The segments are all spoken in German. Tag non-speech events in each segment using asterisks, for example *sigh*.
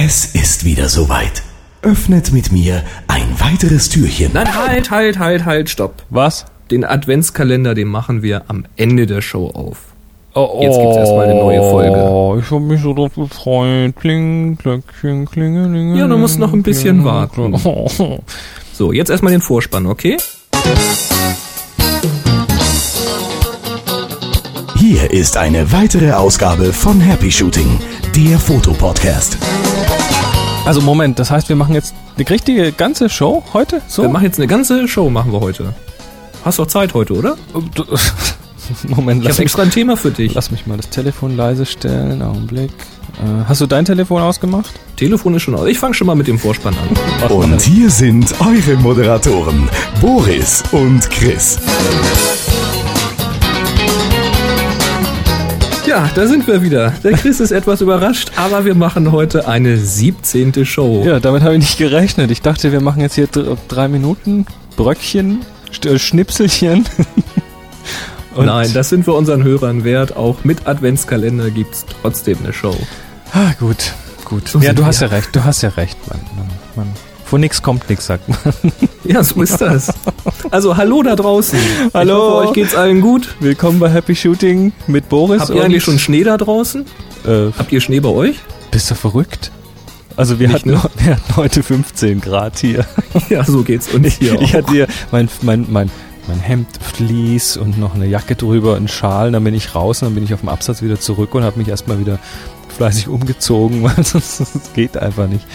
Es ist wieder soweit. Öffnet mit mir ein weiteres Türchen. Nein, halt, halt, halt, halt, stopp. Was? Den Adventskalender, den machen wir am Ende der Show auf. Oh, Jetzt gibt's erstmal eine neue Folge. Oh, ich hab mich so drauf gefreut. Kling, Glöckchen, klingeling. Ja, du musst noch ein bisschen warten. Oh. So, jetzt erstmal den Vorspann, okay? Hier ist eine weitere Ausgabe von Happy Shooting, der Fotopodcast. Also Moment, das heißt, wir machen jetzt eine richtige ganze Show heute? So? Wir machen jetzt eine ganze Show, machen wir heute. Hast doch Zeit heute, oder? Du- *laughs* Moment, Ich lass habe mich, extra ein Thema für dich. lass mich mal das Telefon leise stellen. Augenblick. Äh, hast du dein Telefon ausgemacht? Telefon ist schon aus. Ich fange schon mal mit dem Vorspann an. *laughs* Und hier sind eure Moderatoren, Boris und Chris. Ja, da sind wir wieder. Der Chris ist etwas überrascht, aber wir machen heute eine 17. Show. Ja, damit habe ich nicht gerechnet. Ich dachte, wir machen jetzt hier dr- drei Minuten Bröckchen, äh, Schnipselchen. *laughs* Und- Nein, das sind wir unseren Hörern wert. Auch mit Adventskalender gibt's trotzdem eine Show. Ah, gut, gut. So ja, du hast ja recht, du hast ja recht, man. man, man von nix kommt nix, sagt man. *laughs* Ja, so ist das. Also, hallo da draußen. Hallo. Ich hoffe, euch geht's allen gut. Willkommen bei Happy Shooting mit Boris. Habt ihr eigentlich schon Schnee da draußen? Äh, Habt ihr Schnee bei euch? bist du verrückt? Also wir Nicht, hatten, ne? *laughs* wir hatten heute 15 Grad hier. *laughs* Ja, so geht's uns hier Ich auch. hatte hier mein, mein, mein, mein Hemd Vlies und noch eine Jacke drüber, einen Schal. Dann bin ich raus und dann bin ich auf dem Absatz wieder zurück und habe mich erstmal wieder fleißig umgezogen, weil sonst geht einfach nicht.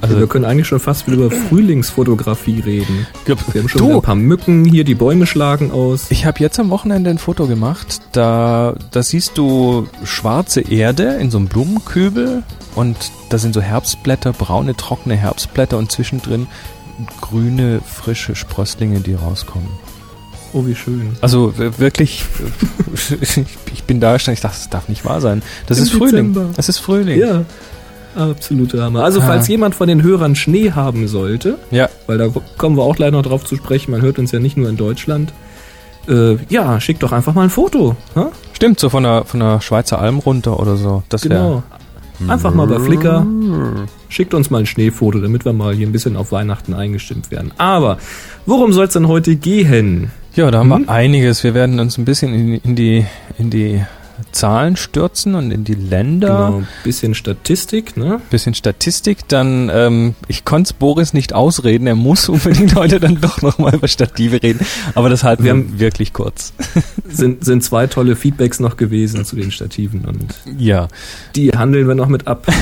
Also, Also, wir können eigentlich schon fast wieder über Frühlingsfotografie reden. Wir haben schon ein paar Mücken hier, die Bäume schlagen aus. ich habe jetzt am Wochenende ein Foto gemacht. Da, da siehst du schwarze Erde in so einem Blumenkübel und da sind so Herbstblätter, braune, trockene Herbstblätter und zwischendrin grüne, frische Sprösslinge, die rauskommen. Oh, wie schön. Also wirklich, *laughs* ich- bin da gestanden, ich dachte, das darf nicht wahr sein. Das Im ist Frühling. Dezember. Es ist Frühling. Ja, absoluter Hammer. Also, Ah. falls jemand von den Hörern Schnee haben sollte, Ja. weil da kommen wir auch gleich noch drauf zu sprechen, man hört uns ja nicht nur in Deutschland. Äh, ja, schickt doch einfach mal ein Foto. Ha? Stimmt, so von der, von der Schweizer Alm runter oder so. Das Genau. Einfach mal bei Flickr. Schickt uns mal ein Schneefoto, damit wir mal hier ein bisschen auf Weihnachten eingestimmt werden. Aber worum soll es denn heute gehen? Ja, da haben Hm? wir einiges. Wir werden uns ein bisschen in, in, die, in die Zahlen stürzen und in die Länder. Genau, bisschen Statistik, ne? Bisschen Statistik, dann, ähm, ich konnte Boris nicht ausreden, er muss unbedingt *laughs* heute dann doch nochmal über Stative reden, aber das halten Wir wir, haben- wirklich kurz. *laughs* Sind, sind zwei tolle Feedbacks noch gewesen zu den Stativen und Ja. die handeln wir noch mit ab. *laughs*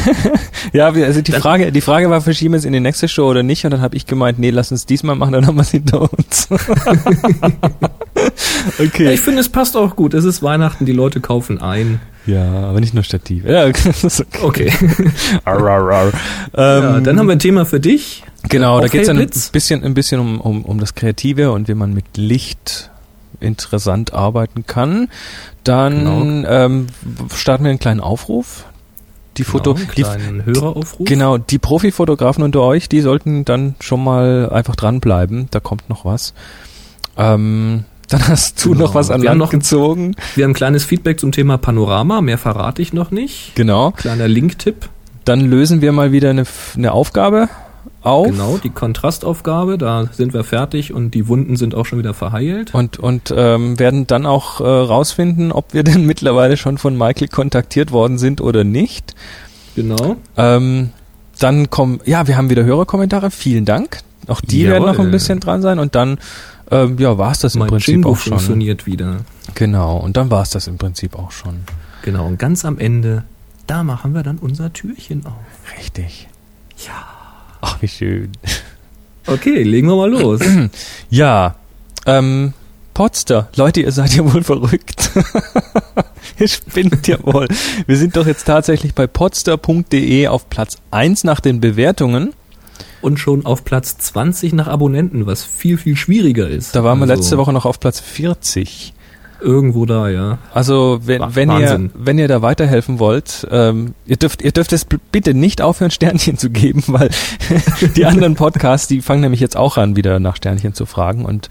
Ja, also die Dann- Frage, die Frage war, verschieben wir es in die nächste Show oder nicht? Und dann habe ich gemeint, nee, lass uns diesmal machen, dann haben wir es hinter uns. Ja, *laughs* okay. ich finde, es passt auch gut. Es ist Weihnachten, die Leute kaufen ein. Ja, aber nicht nur Stativ. Ja, *laughs* okay. Okay. *laughs* Arr, arr, arr. ja, Ähm, dann haben wir ein Thema für dich. genau, da geht es ein bisschen, ein bisschen um, um, um das Kreative und wie man mit Licht interessant arbeiten kann. Dann ähm, starten wir einen kleinen Aufruf. Die Foto, genau, einen die, Höreraufruf. Genau, die Profifotografen unter euch, die sollten dann schon mal einfach dranbleiben. Da kommt noch was. Ähm, dann hast du Genau. noch was an Wir Land noch- gezogen. Wir haben ein kleines Feedback zum Thema Panorama. Mehr verrate ich noch nicht. Genau. Kleiner Link-Tipp. Dann lösen wir mal wieder eine, eine Aufgabe auf. Genau, die Kontrastaufgabe. Da sind wir fertig und die Wunden sind auch schon wieder verheilt. Und, und ähm, werden dann auch äh, rausfinden, ob wir denn *laughs* mittlerweile schon von Michael kontaktiert worden sind oder nicht. Genau. Ähm, dann kommen, ja, wir haben wieder Hörerkommentare. Vielen Dank. Auch die werden noch ein Jawohl. bisschen dran sein. Und dann, ähm, ja, war es das im Mein Prinzip Jingo auch schon. funktioniert wieder. Genau. Und dann war es das im Prinzip auch schon. Genau. Und ganz am Ende, da machen wir dann unser Türchen auf. Richtig. Ja. Ach, wie schön. Okay, legen wir mal los. *clears throat* Ja, ähm, Potster. Leute, ihr seid ja wohl verrückt. *laughs* ihr spinnt ja wohl. Wir sind doch jetzt tatsächlich bei potster.de auf Platz 1 nach den Bewertungen. Und schon auf Platz 20 nach Abonnenten, was viel, viel schwieriger ist. Da waren wir Also, letzte Woche noch auf Platz 40. Irgendwo da, ja. Also wenn, wenn ihr wenn ihr da weiterhelfen wollt, ähm, ihr dürft ihr dürft es bitte nicht aufhören *laughs* Sternchen zu geben, weil *laughs* die anderen Podcasts, die fangen nämlich jetzt auch an, wieder nach Sternchen zu fragen und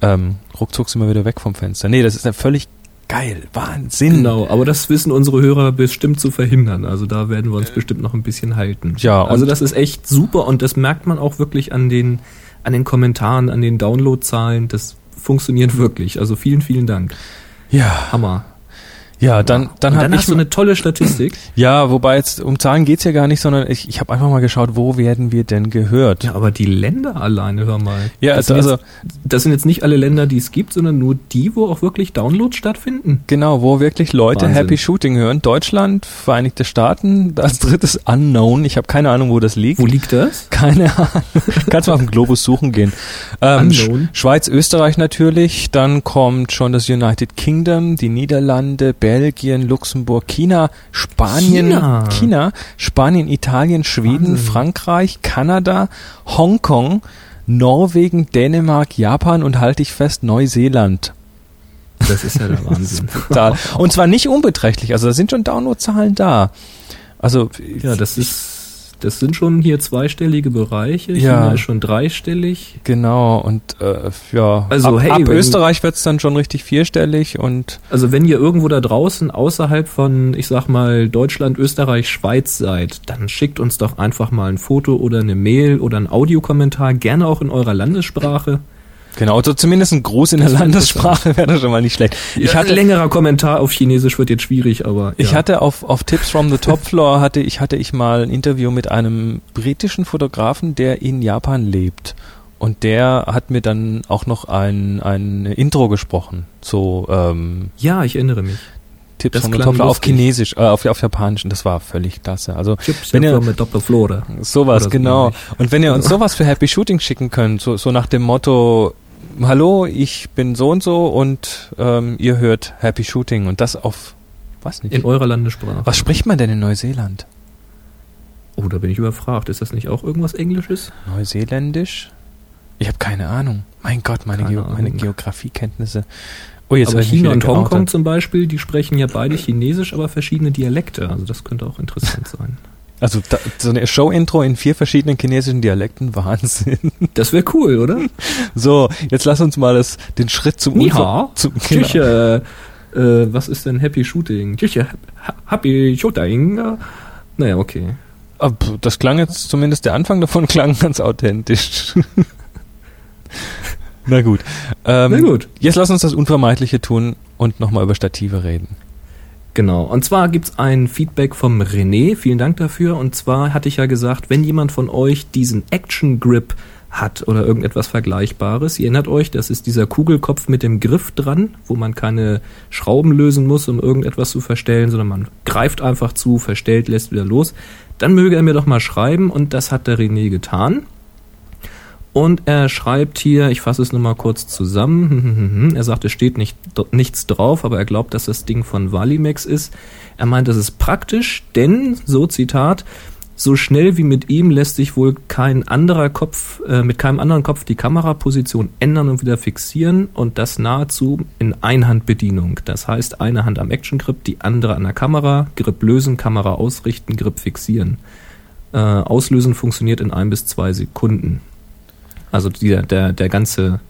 ähm, ruckzuck sind wir wieder weg vom Fenster. Nee, das ist ja völlig Geil, Wahnsinn. Genau, aber das wissen unsere Hörer bestimmt zu verhindern. Also da werden wir uns bestimmt noch ein bisschen halten. Ja, also das ist echt super und das merkt man auch wirklich an den, an den Kommentaren, an den Downloadzahlen. Das funktioniert wirklich. Also vielen, vielen Dank. Ja, Hammer. Ja, dann, dann, dann ich hast du eine tolle Statistik. *clears throat* Ja, wobei jetzt um Zahlen geht's ja gar nicht, sondern ich, ich habe einfach mal geschaut, wo werden wir denn gehört? Ja, aber die Länder alleine, hör mal. Ja, das also- sind jetzt, das sind jetzt nicht alle Länder, die es gibt, sondern nur die, wo auch wirklich Downloads stattfinden. Genau, wo wirklich Leute Wahnsinn. Happy Shooting hören. Deutschland, Vereinigte Staaten, als drittes Unknown. Ich habe keine Ahnung, wo das liegt. Wo liegt das? *laughs* Keine Ahnung. Kannst mal auf dem Globus suchen gehen. Ähm, Sch. Schweiz, Österreich natürlich. Dann kommt schon das United Kingdom, die Niederlande, Belgien, Luxemburg, China, Spanien, China. China Spanien, Italien, Schweden, Wahnsinn. Frankreich, Kanada, Hongkong, Norwegen, Dänemark, Japan und halte ich fest, Neuseeland. Das ist ja der *laughs* Wahnsinn. Da. Und zwar nicht unbeträchtlich. Also da sind schon Downloadzahlen da. Also Ja, das ist, das sind schon hier zweistellige Bereiche. Ja. China ist schon dreistellig. Genau, und äh, ja, Also, ab, hey, ab Österreich wird's dann schon richtig vierstellig und Also wenn ihr irgendwo da draußen außerhalb von, ich sag mal, Deutschland, Österreich, Schweiz seid, dann schickt uns doch einfach mal ein Foto oder eine Mail oder ein Audiokommentar, gerne auch in eurer Landessprache. Genau, also zumindest ein Gruß in der Das wär Landessprache wäre doch schon mal nicht schlecht. Ich Ich hatte, ein längerer Kommentar auf Chinesisch wird jetzt schwierig, aber ich ja. hatte auf, auf Tips from the Top Floor hatte ich, hatte ich mal ein Interview mit einem britischen Fotografen, der in Japan lebt. Und der hat mir dann auch noch ein, ein Intro gesprochen. So, ähm, ja, ich erinnere mich. Tipps Das from the klang Top Floor auf. Chinesisch, äh, auf, auf Japanisch. Und das war völlig klasse. Also, Chips Wenn ihr- mit Doppelflora. Sowas, so genau. Und wenn ihr uns sowas für Happy Shooting schicken könnt, so, so nach dem Motto, hallo, ich bin so und so und ähm, ihr hört Happy Shooting und das auf, was nicht. In eurer Landessprache. was spricht man denn in Neuseeland? Oh, da bin ich überfragt. Ist das nicht auch irgendwas Englisches? Neuseeländisch? Ich habe keine Ahnung. Mein Gott, meine, Geo meine. Geografiekenntnisse. Oh, jetzt aber China und Hongkong geoutet. zum Beispiel, die sprechen ja beide Chinesisch, aber verschiedene Dialekte. Also das könnte auch interessant *laughs* sein. Also da, so eine Show-Intro in vier verschiedenen chinesischen Dialekten, *laughs* Wahnsinn. Das wäre cool, oder? So, jetzt lass uns mal das, den Schritt zum hao. zum, äh, äh, was ist denn Happy Shooting? Tschüss, äh, ha- Happy Shooting. äh, Naja, okay. Ah, Das klang jetzt, zumindest der Anfang davon *laughs* klang ganz authentisch. *laughs* Na gut. Ähm, Na gut. Jetzt lass uns das Unvermeidliche tun und nochmal über Stative reden. Genau. Und zwar gibt's ein Feedback vom René. Vielen Dank dafür. Und zwar hatte ich ja gesagt, wenn jemand von euch diesen Action Grip hat oder irgendetwas Vergleichbares, ihr erinnert euch, das ist dieser Kugelkopf mit dem Griff dran, wo man keine Schrauben lösen muss, um irgendetwas zu verstellen, sondern man greift einfach zu, verstellt, lässt wieder los. Dann möge er mir doch mal schreiben und das hat der René getan. Und er schreibt hier, ich fasse es nur mal kurz zusammen. *laughs* Er sagt, es steht nicht, nichts drauf, aber er glaubt, dass das Ding von Valimex ist. Er meint, das ist praktisch, denn, so Zitat, so schnell wie mit ihm lässt sich wohl kein anderer Kopf, äh, mit keinem anderen Kopf die Kameraposition ändern und wieder fixieren und das nahezu in Einhandbedienung. Das heißt, eine Hand am Action Grip, die andere an der Kamera, Grip lösen, Kamera ausrichten, Grip fixieren. Äh, auslösen funktioniert in ein bis zwei Sekunden. Also der, der, der ganze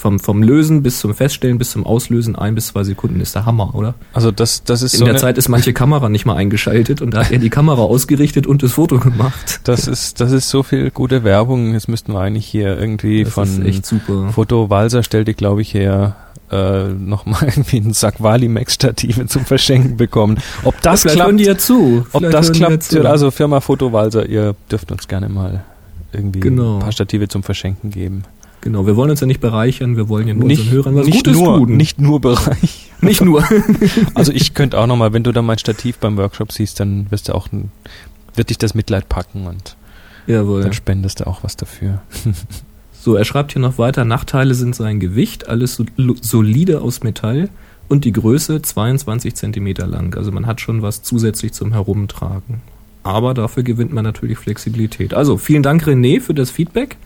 vom, vom Lösen bis zum Feststellen bis zum Auslösen ein bis zwei Sekunden ist der Hammer, oder? Also das, das ist In so der Zeit ist manche Kamera nicht mal eingeschaltet und da hat er die Kamera ausgerichtet und das Foto gemacht. *laughs* das ist, das ist so viel gute Werbung. Jetzt müssten wir eigentlich hier irgendwie Das von ist echt super. Foto Walser stellt die, glaube ich, her, äh, nochmal *laughs* irgendwie einen Sack Valimex-Stative zum Verschenken bekommen. Ob das Vielleicht klappt, hören die ja zu. ob das die klappt, zu. also Firma Foto Walser, ihr dürft uns gerne mal irgendwie Genau. ein paar Stative zum Verschenken geben. Genau, wir wollen uns ja nicht bereichern, wir wollen ja nur nicht, unseren Hörern was Gutes nur, tun. Nicht nur Bereich. *laughs* nicht nur. *laughs* Also ich könnte auch nochmal, wenn du dann mein Stativ beim Workshop siehst, dann wirst du auch wird dich das Mitleid packen und Jawohl. dann spendest du auch was dafür. *laughs* So, er schreibt hier noch weiter, Nachteile sind sein Gewicht, alles so, solide aus Metall und die Größe 22 Zentimeter lang. Also man hat schon was zusätzlich zum Herumtragen. Aber dafür gewinnt man natürlich Flexibilität. Also vielen Dank René für das Feedback.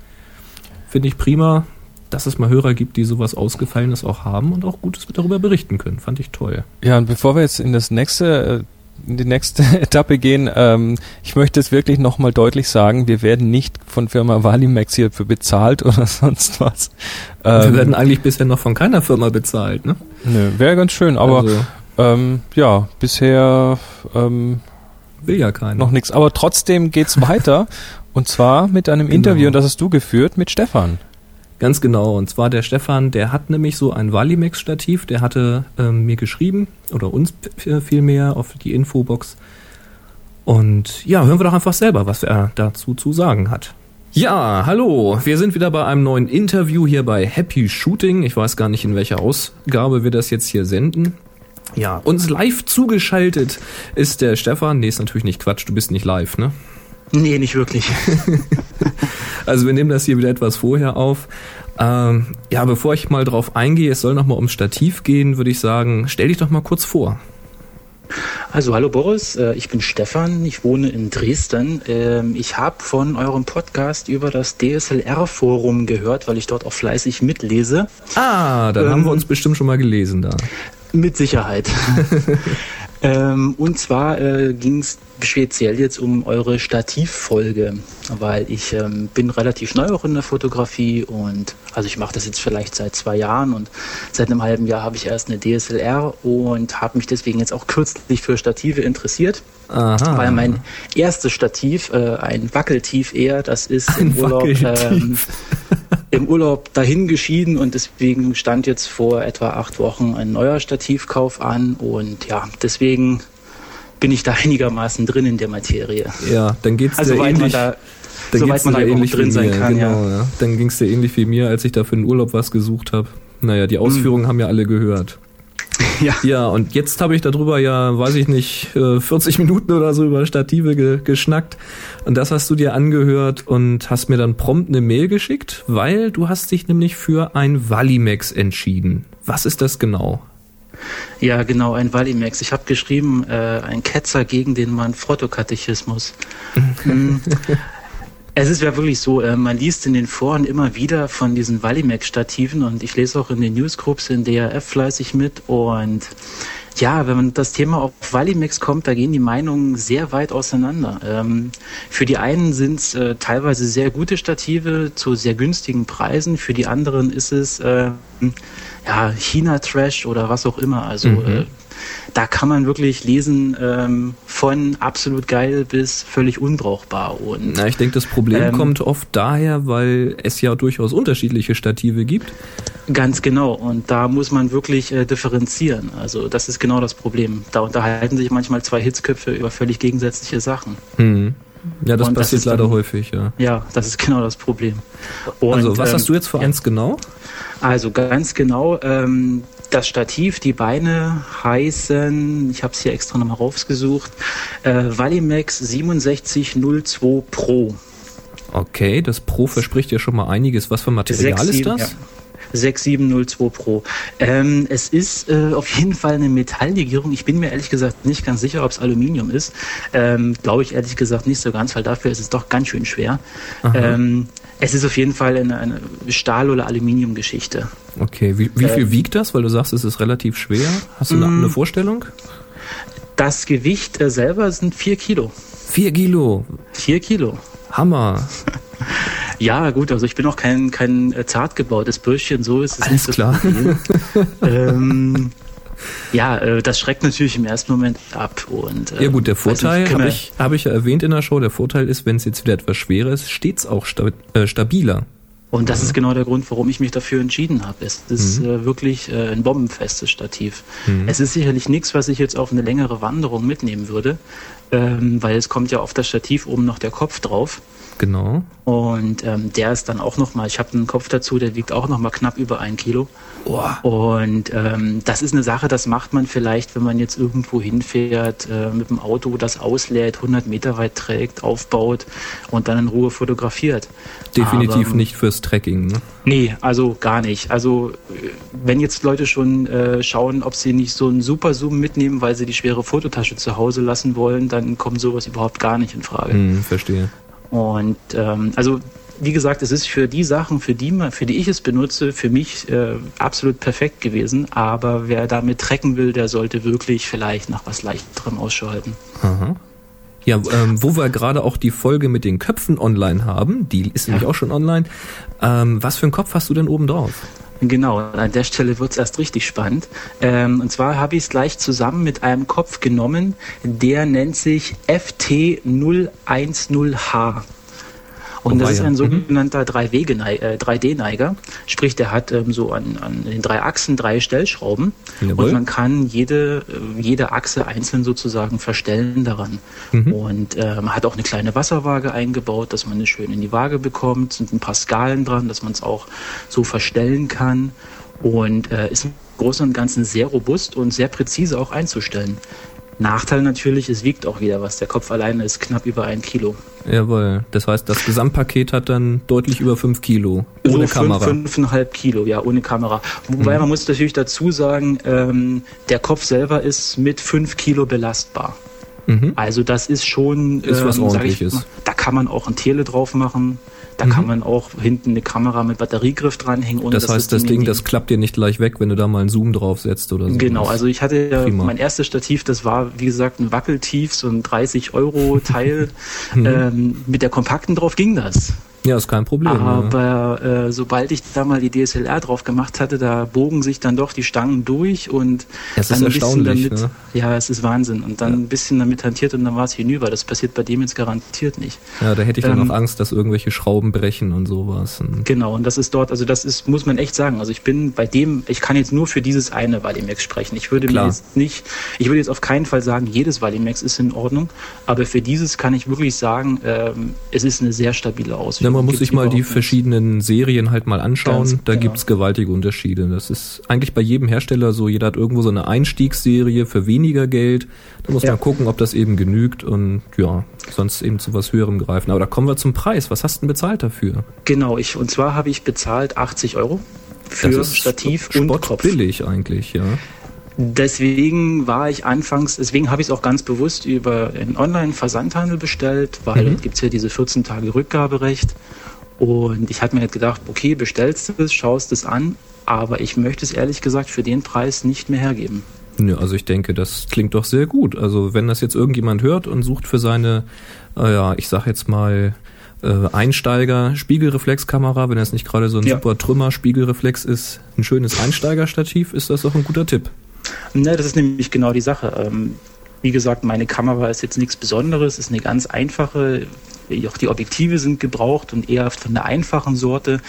Finde ich prima, dass es mal Hörer gibt, die sowas Ausgefallenes auch haben und auch Gutes darüber berichten können. Fand ich toll. Ja, und bevor wir jetzt in das nächste äh, in die nächste *laughs* Etappe gehen. Ähm, ich möchte es wirklich nochmal deutlich sagen, wir werden nicht von Firma Valimax hierfür bezahlt *laughs* oder sonst was. Ähm, wir werden eigentlich bisher noch von keiner Firma bezahlt, ne? Nö, wäre ganz schön, aber also. ähm, ja, bisher ähm, will ja keiner. Noch nichts. Aber trotzdem geht's weiter. *laughs* und zwar mit einem genau. Interview, und das hast du geführt, mit Stefan. Ganz genau. Und zwar der Stefan, der hat nämlich so ein Valimex-Stativ, der hatte ähm, mir geschrieben, oder uns vielmehr auf die Infobox. Und ja, hören wir doch einfach selber, was er dazu zu sagen hat. Ja, hallo, wir sind wieder bei einem neuen Interview hier bei Happy Shooting. Ich weiß gar nicht, in welcher Ausgabe wir das jetzt hier senden. Ja, uns live zugeschaltet ist der Stefan. Nee, ist natürlich nicht Quatsch, du bist nicht live, ne? Nee, nicht wirklich. *laughs* also wir nehmen das hier wieder etwas vorher auf. Ähm, ja, bevor ich mal drauf eingehe, es soll nochmal ums Stativ gehen, würde ich sagen, stell dich doch mal kurz vor. Also hallo Boris, äh, ich bin Stefan, ich wohne in Dresden. Ähm, ich habe von eurem Podcast über das DSLR-Forum gehört, weil ich dort auch fleißig mitlese. Ah, dann ähm, haben wir uns bestimmt schon mal gelesen da. Mit Sicherheit. *laughs* ähm, und zwar äh, ging es speziell jetzt um eure Stativfolge, weil ich ähm, bin relativ neu auch in der Fotografie und also ich mache das jetzt vielleicht seit zwei Jahren und seit einem halben Jahr habe ich erst eine DSLR und habe mich deswegen jetzt auch kürzlich für Stative interessiert. Aha. Weil mein erstes Stativ, äh, ein Wackeltief eher, das ist ein *laughs* im Urlaub, ähm, im Urlaub dahin geschieden und deswegen stand jetzt vor etwa acht Wochen ein neuer Stativkauf an und ja, deswegen bin ich da *laughs* einigermaßen drin in der Materie. Ja, dann geht's also, dir ähnlich. Da, dann soweit geht's man da ähnlich drin sein kann, genau, ja. ja. Dann ging es dir ähnlich wie mir, als ich da für den Urlaub was gesucht habe. Naja, die Ausführungen hm. haben ja alle gehört. *laughs* Ja. ja, und jetzt habe ich darüber ja, weiß ich nicht, 40 äh, Minuten oder so über Stative ge geschnackt. Und das hast du dir angehört und hast mir dann prompt eine Mail geschickt, weil du hast dich nämlich für ein Valimex entschieden. Was ist das genau? Ja, genau, ein Valimex. Ich habe geschrieben, äh, ein Ketzer gegen den Mann Fotokatechismus. Mhm. Es ist ja wirklich so, äh, man liest in den Foren immer wieder von diesen Valimex-Stativen und ich lese auch in den Newsgroups in DRF fleißig mit und ja, wenn man das Thema auf Valimex kommt, da gehen die Meinungen sehr weit auseinander. Ähm, für die einen sind es äh, teilweise sehr gute Stative zu sehr günstigen Preisen, für die anderen ist es äh, ja, China-Trash oder was auch immer. Also mhm. äh, da kann man wirklich lesen ähm, von absolut geil bis völlig unbrauchbar. Und, Na, ich denke, das Problem ähm, kommt oft daher, weil es ja durchaus unterschiedliche Stative gibt. Ganz genau. Und da muss man wirklich äh, differenzieren. Also das ist genau das Problem. Da unterhalten sich manchmal zwei Hitzköpfe über völlig gegensätzliche Sachen. Mhm. Ja, das und passiert das leider dann, häufig, ja. Ja, das ist genau das Problem. Und, also, was ähm, hast du jetzt für eins genau? Also ganz genau, ähm, das Stativ, die Beine heißen, ich habe es hier extra nochmal rausgesucht, äh, Valimax 6702 Pro. Okay, das Pro verspricht ja schon mal einiges. Was für Material 6, ist das? Ja. 6702 Pro. Ähm, es ist äh, auf jeden Fall eine Metalllegierung. Ich bin mir ehrlich gesagt nicht ganz sicher, ob es Aluminium ist. Ähm, Glaube ich ehrlich gesagt nicht so ganz, weil dafür ist es doch ganz schön schwer. Ähm, es ist auf jeden Fall eine, eine Stahl- oder Aluminiumgeschichte. Okay, wie, wie viel äh, wiegt das? Weil du sagst, es ist relativ schwer. Hast du eine, mm. eine Vorstellung? Das Gewicht äh, selber sind 4 Kilo. 4 Kilo? 4 Kilo. Hammer. *laughs* *laughs* Ja, gut, also ich bin auch kein, kein äh, zart gebautes Bürschchen, so ist es Alles nicht klar. *laughs* ähm, ja, äh, das schreckt natürlich im ersten Moment ab. Und, äh, ja gut, der Vorteil, habe ich, hab ich ja erwähnt in der Show, der Vorteil ist, wenn es jetzt wieder etwas schwerer ist, steht es auch sta äh, stabiler. Und das ist genau der Grund, warum ich mich dafür entschieden habe. Es ist mhm. äh, wirklich äh, ein bombenfestes Stativ. Mhm. Es ist sicherlich nichts, was ich jetzt auf eine längere Wanderung mitnehmen würde, ähm, weil es kommt ja auf das Stativ oben noch der Kopf drauf. Genau. Und ähm, der ist dann auch nochmal, ich habe einen Kopf dazu, der wiegt auch nochmal knapp über ein Kilo. Oh. Und ähm, das ist eine Sache, das macht man vielleicht, wenn man jetzt irgendwo hinfährt, äh, mit dem Auto das auslädt, 100 Meter weit trägt, aufbaut und dann in Ruhe fotografiert. Definitiv Aber, nicht fürs Trekking, ne? Nee, also gar nicht. Also wenn jetzt Leute schon äh, schauen, ob sie nicht so einen Super Zoom mitnehmen, weil sie die schwere Fototasche zu Hause lassen wollen, dann kommt sowas überhaupt gar nicht in Frage. Hm, verstehe. Und ähm, also wie gesagt, es ist für die Sachen, für die, man, für die ich es benutze, für mich äh, absolut perfekt gewesen. Aber wer damit trecken will, der sollte wirklich vielleicht nach was leichterem Ausschau halten. Aha. Ja, ähm, wo wir gerade auch die Folge mit den Köpfen online haben, die ist nämlich auch schon online. Ähm, was für einen Kopf hast du denn oben drauf? Genau, an der Stelle wird es erst richtig spannend. Ähm, und zwar habe ich es gleich zusammen mit einem Kopf genommen, der nennt sich FT010H. Und das ist ein sogenannter 3D-Neiger. Sprich, der hat ähm, so an, an den drei Achsen drei Stellschrauben. Jawohl. Und man kann jede, äh, jede Achse einzeln sozusagen verstellen daran. Und ähm, hat auch eine kleine Wasserwaage eingebaut, dass man es schön in die Waage bekommt. Sind ein paar Skalen dran, dass man es auch so verstellen kann. Und äh, ist im Großen und Ganzen sehr robust und sehr präzise auch einzustellen. Nachteil natürlich, es wiegt auch wieder was. Der Kopf alleine ist knapp über ein Kilo. Jawohl. Das heißt, das Gesamtpaket hat dann deutlich über fünf Kilo. Ohne so Kamera. Fünf, fünfeinhalb Kilo, ja, ohne Kamera. Wobei man muss natürlich dazu sagen, ähm, der Kopf selber ist mit fünf Kilo belastbar. Mhm. Also das ist schon, Ist was Ordentliches. mal, da kann man auch ein Tele drauf machen. Da kann man auch hinten eine Kamera mit Batteriegriff dranhängen. Ohne Das heißt, das in Ding, das klappt dir nicht gleich weg, wenn du da mal einen Zoom draufsetzt oder so. Genau, also ich hatte ja mein erstes Stativ, das war wie gesagt ein Wackeltief, so ein 30 Euro Teil. *laughs* Mhm. ähm, mit der kompakten drauf ging das. Ja, ist kein Problem. ja. Aber äh, sobald ich da mal die DSLR drauf gemacht hatte, da bogen sich dann doch die Stangen durch und ist dann ein bisschen damit, ne? ja, es ist Wahnsinn. Und dann ein bisschen damit hantiert und dann war es hinüber. Das passiert bei dem jetzt garantiert nicht. Ja, da hätte ich dann Ähm, auch Angst, dass irgendwelche Schrauben brechen und sowas. Genau, und das ist dort, also das ist, muss man echt sagen. Also ich bin bei dem, ich kann jetzt nur für dieses eine Valimax sprechen. Ich würde Klar. mir jetzt nicht, ich würde jetzt auf keinen Fall sagen, jedes Valimax ist in Ordnung, aber für dieses kann ich wirklich sagen, ähm, es ist eine sehr stabile Ausführung. Man muss sich mal die verschiedenen Serien halt mal anschauen. Ganz da genau. gibt's gewaltige Unterschiede. Das ist eigentlich bei jedem Hersteller so. Jeder hat irgendwo so eine Einstiegsserie für weniger Geld. Da muss Ja. man gucken, ob das eben genügt und ja, sonst eben zu was Höherem greifen. Aber da kommen wir zum Preis. Was hast du denn bezahlt dafür? Genau, ich, und zwar habe ich bezahlt 80 Euro für Stativ und Kopf. billig eigentlich, ja. Deswegen war ich anfangs, deswegen habe ich es auch ganz bewusst über einen Online-Versandhandel bestellt, weil Mhm. gibt es ja diese 14 Tage Rückgaberecht. Und ich hatte mir halt gedacht, okay, bestellst du es, schaust es an, aber ich möchte es ehrlich gesagt für den Preis nicht mehr hergeben. Nö, also ich denke, das klingt doch sehr gut. Also wenn das jetzt irgendjemand hört und sucht für seine, äh, ja, ich sag jetzt mal, äh, Einsteiger Spiegelreflexkamera, wenn das nicht gerade so ein Ja. super Trümmer Spiegelreflex ist, ein schönes Einsteigerstativ, ist das doch ein guter Tipp. Ne, das ist nämlich genau die Sache. Ähm, wie gesagt, meine Kamera ist jetzt nichts Besonderes, ist eine ganz einfache. Auch die Objektive sind gebraucht und eher von der einfachen Sorte.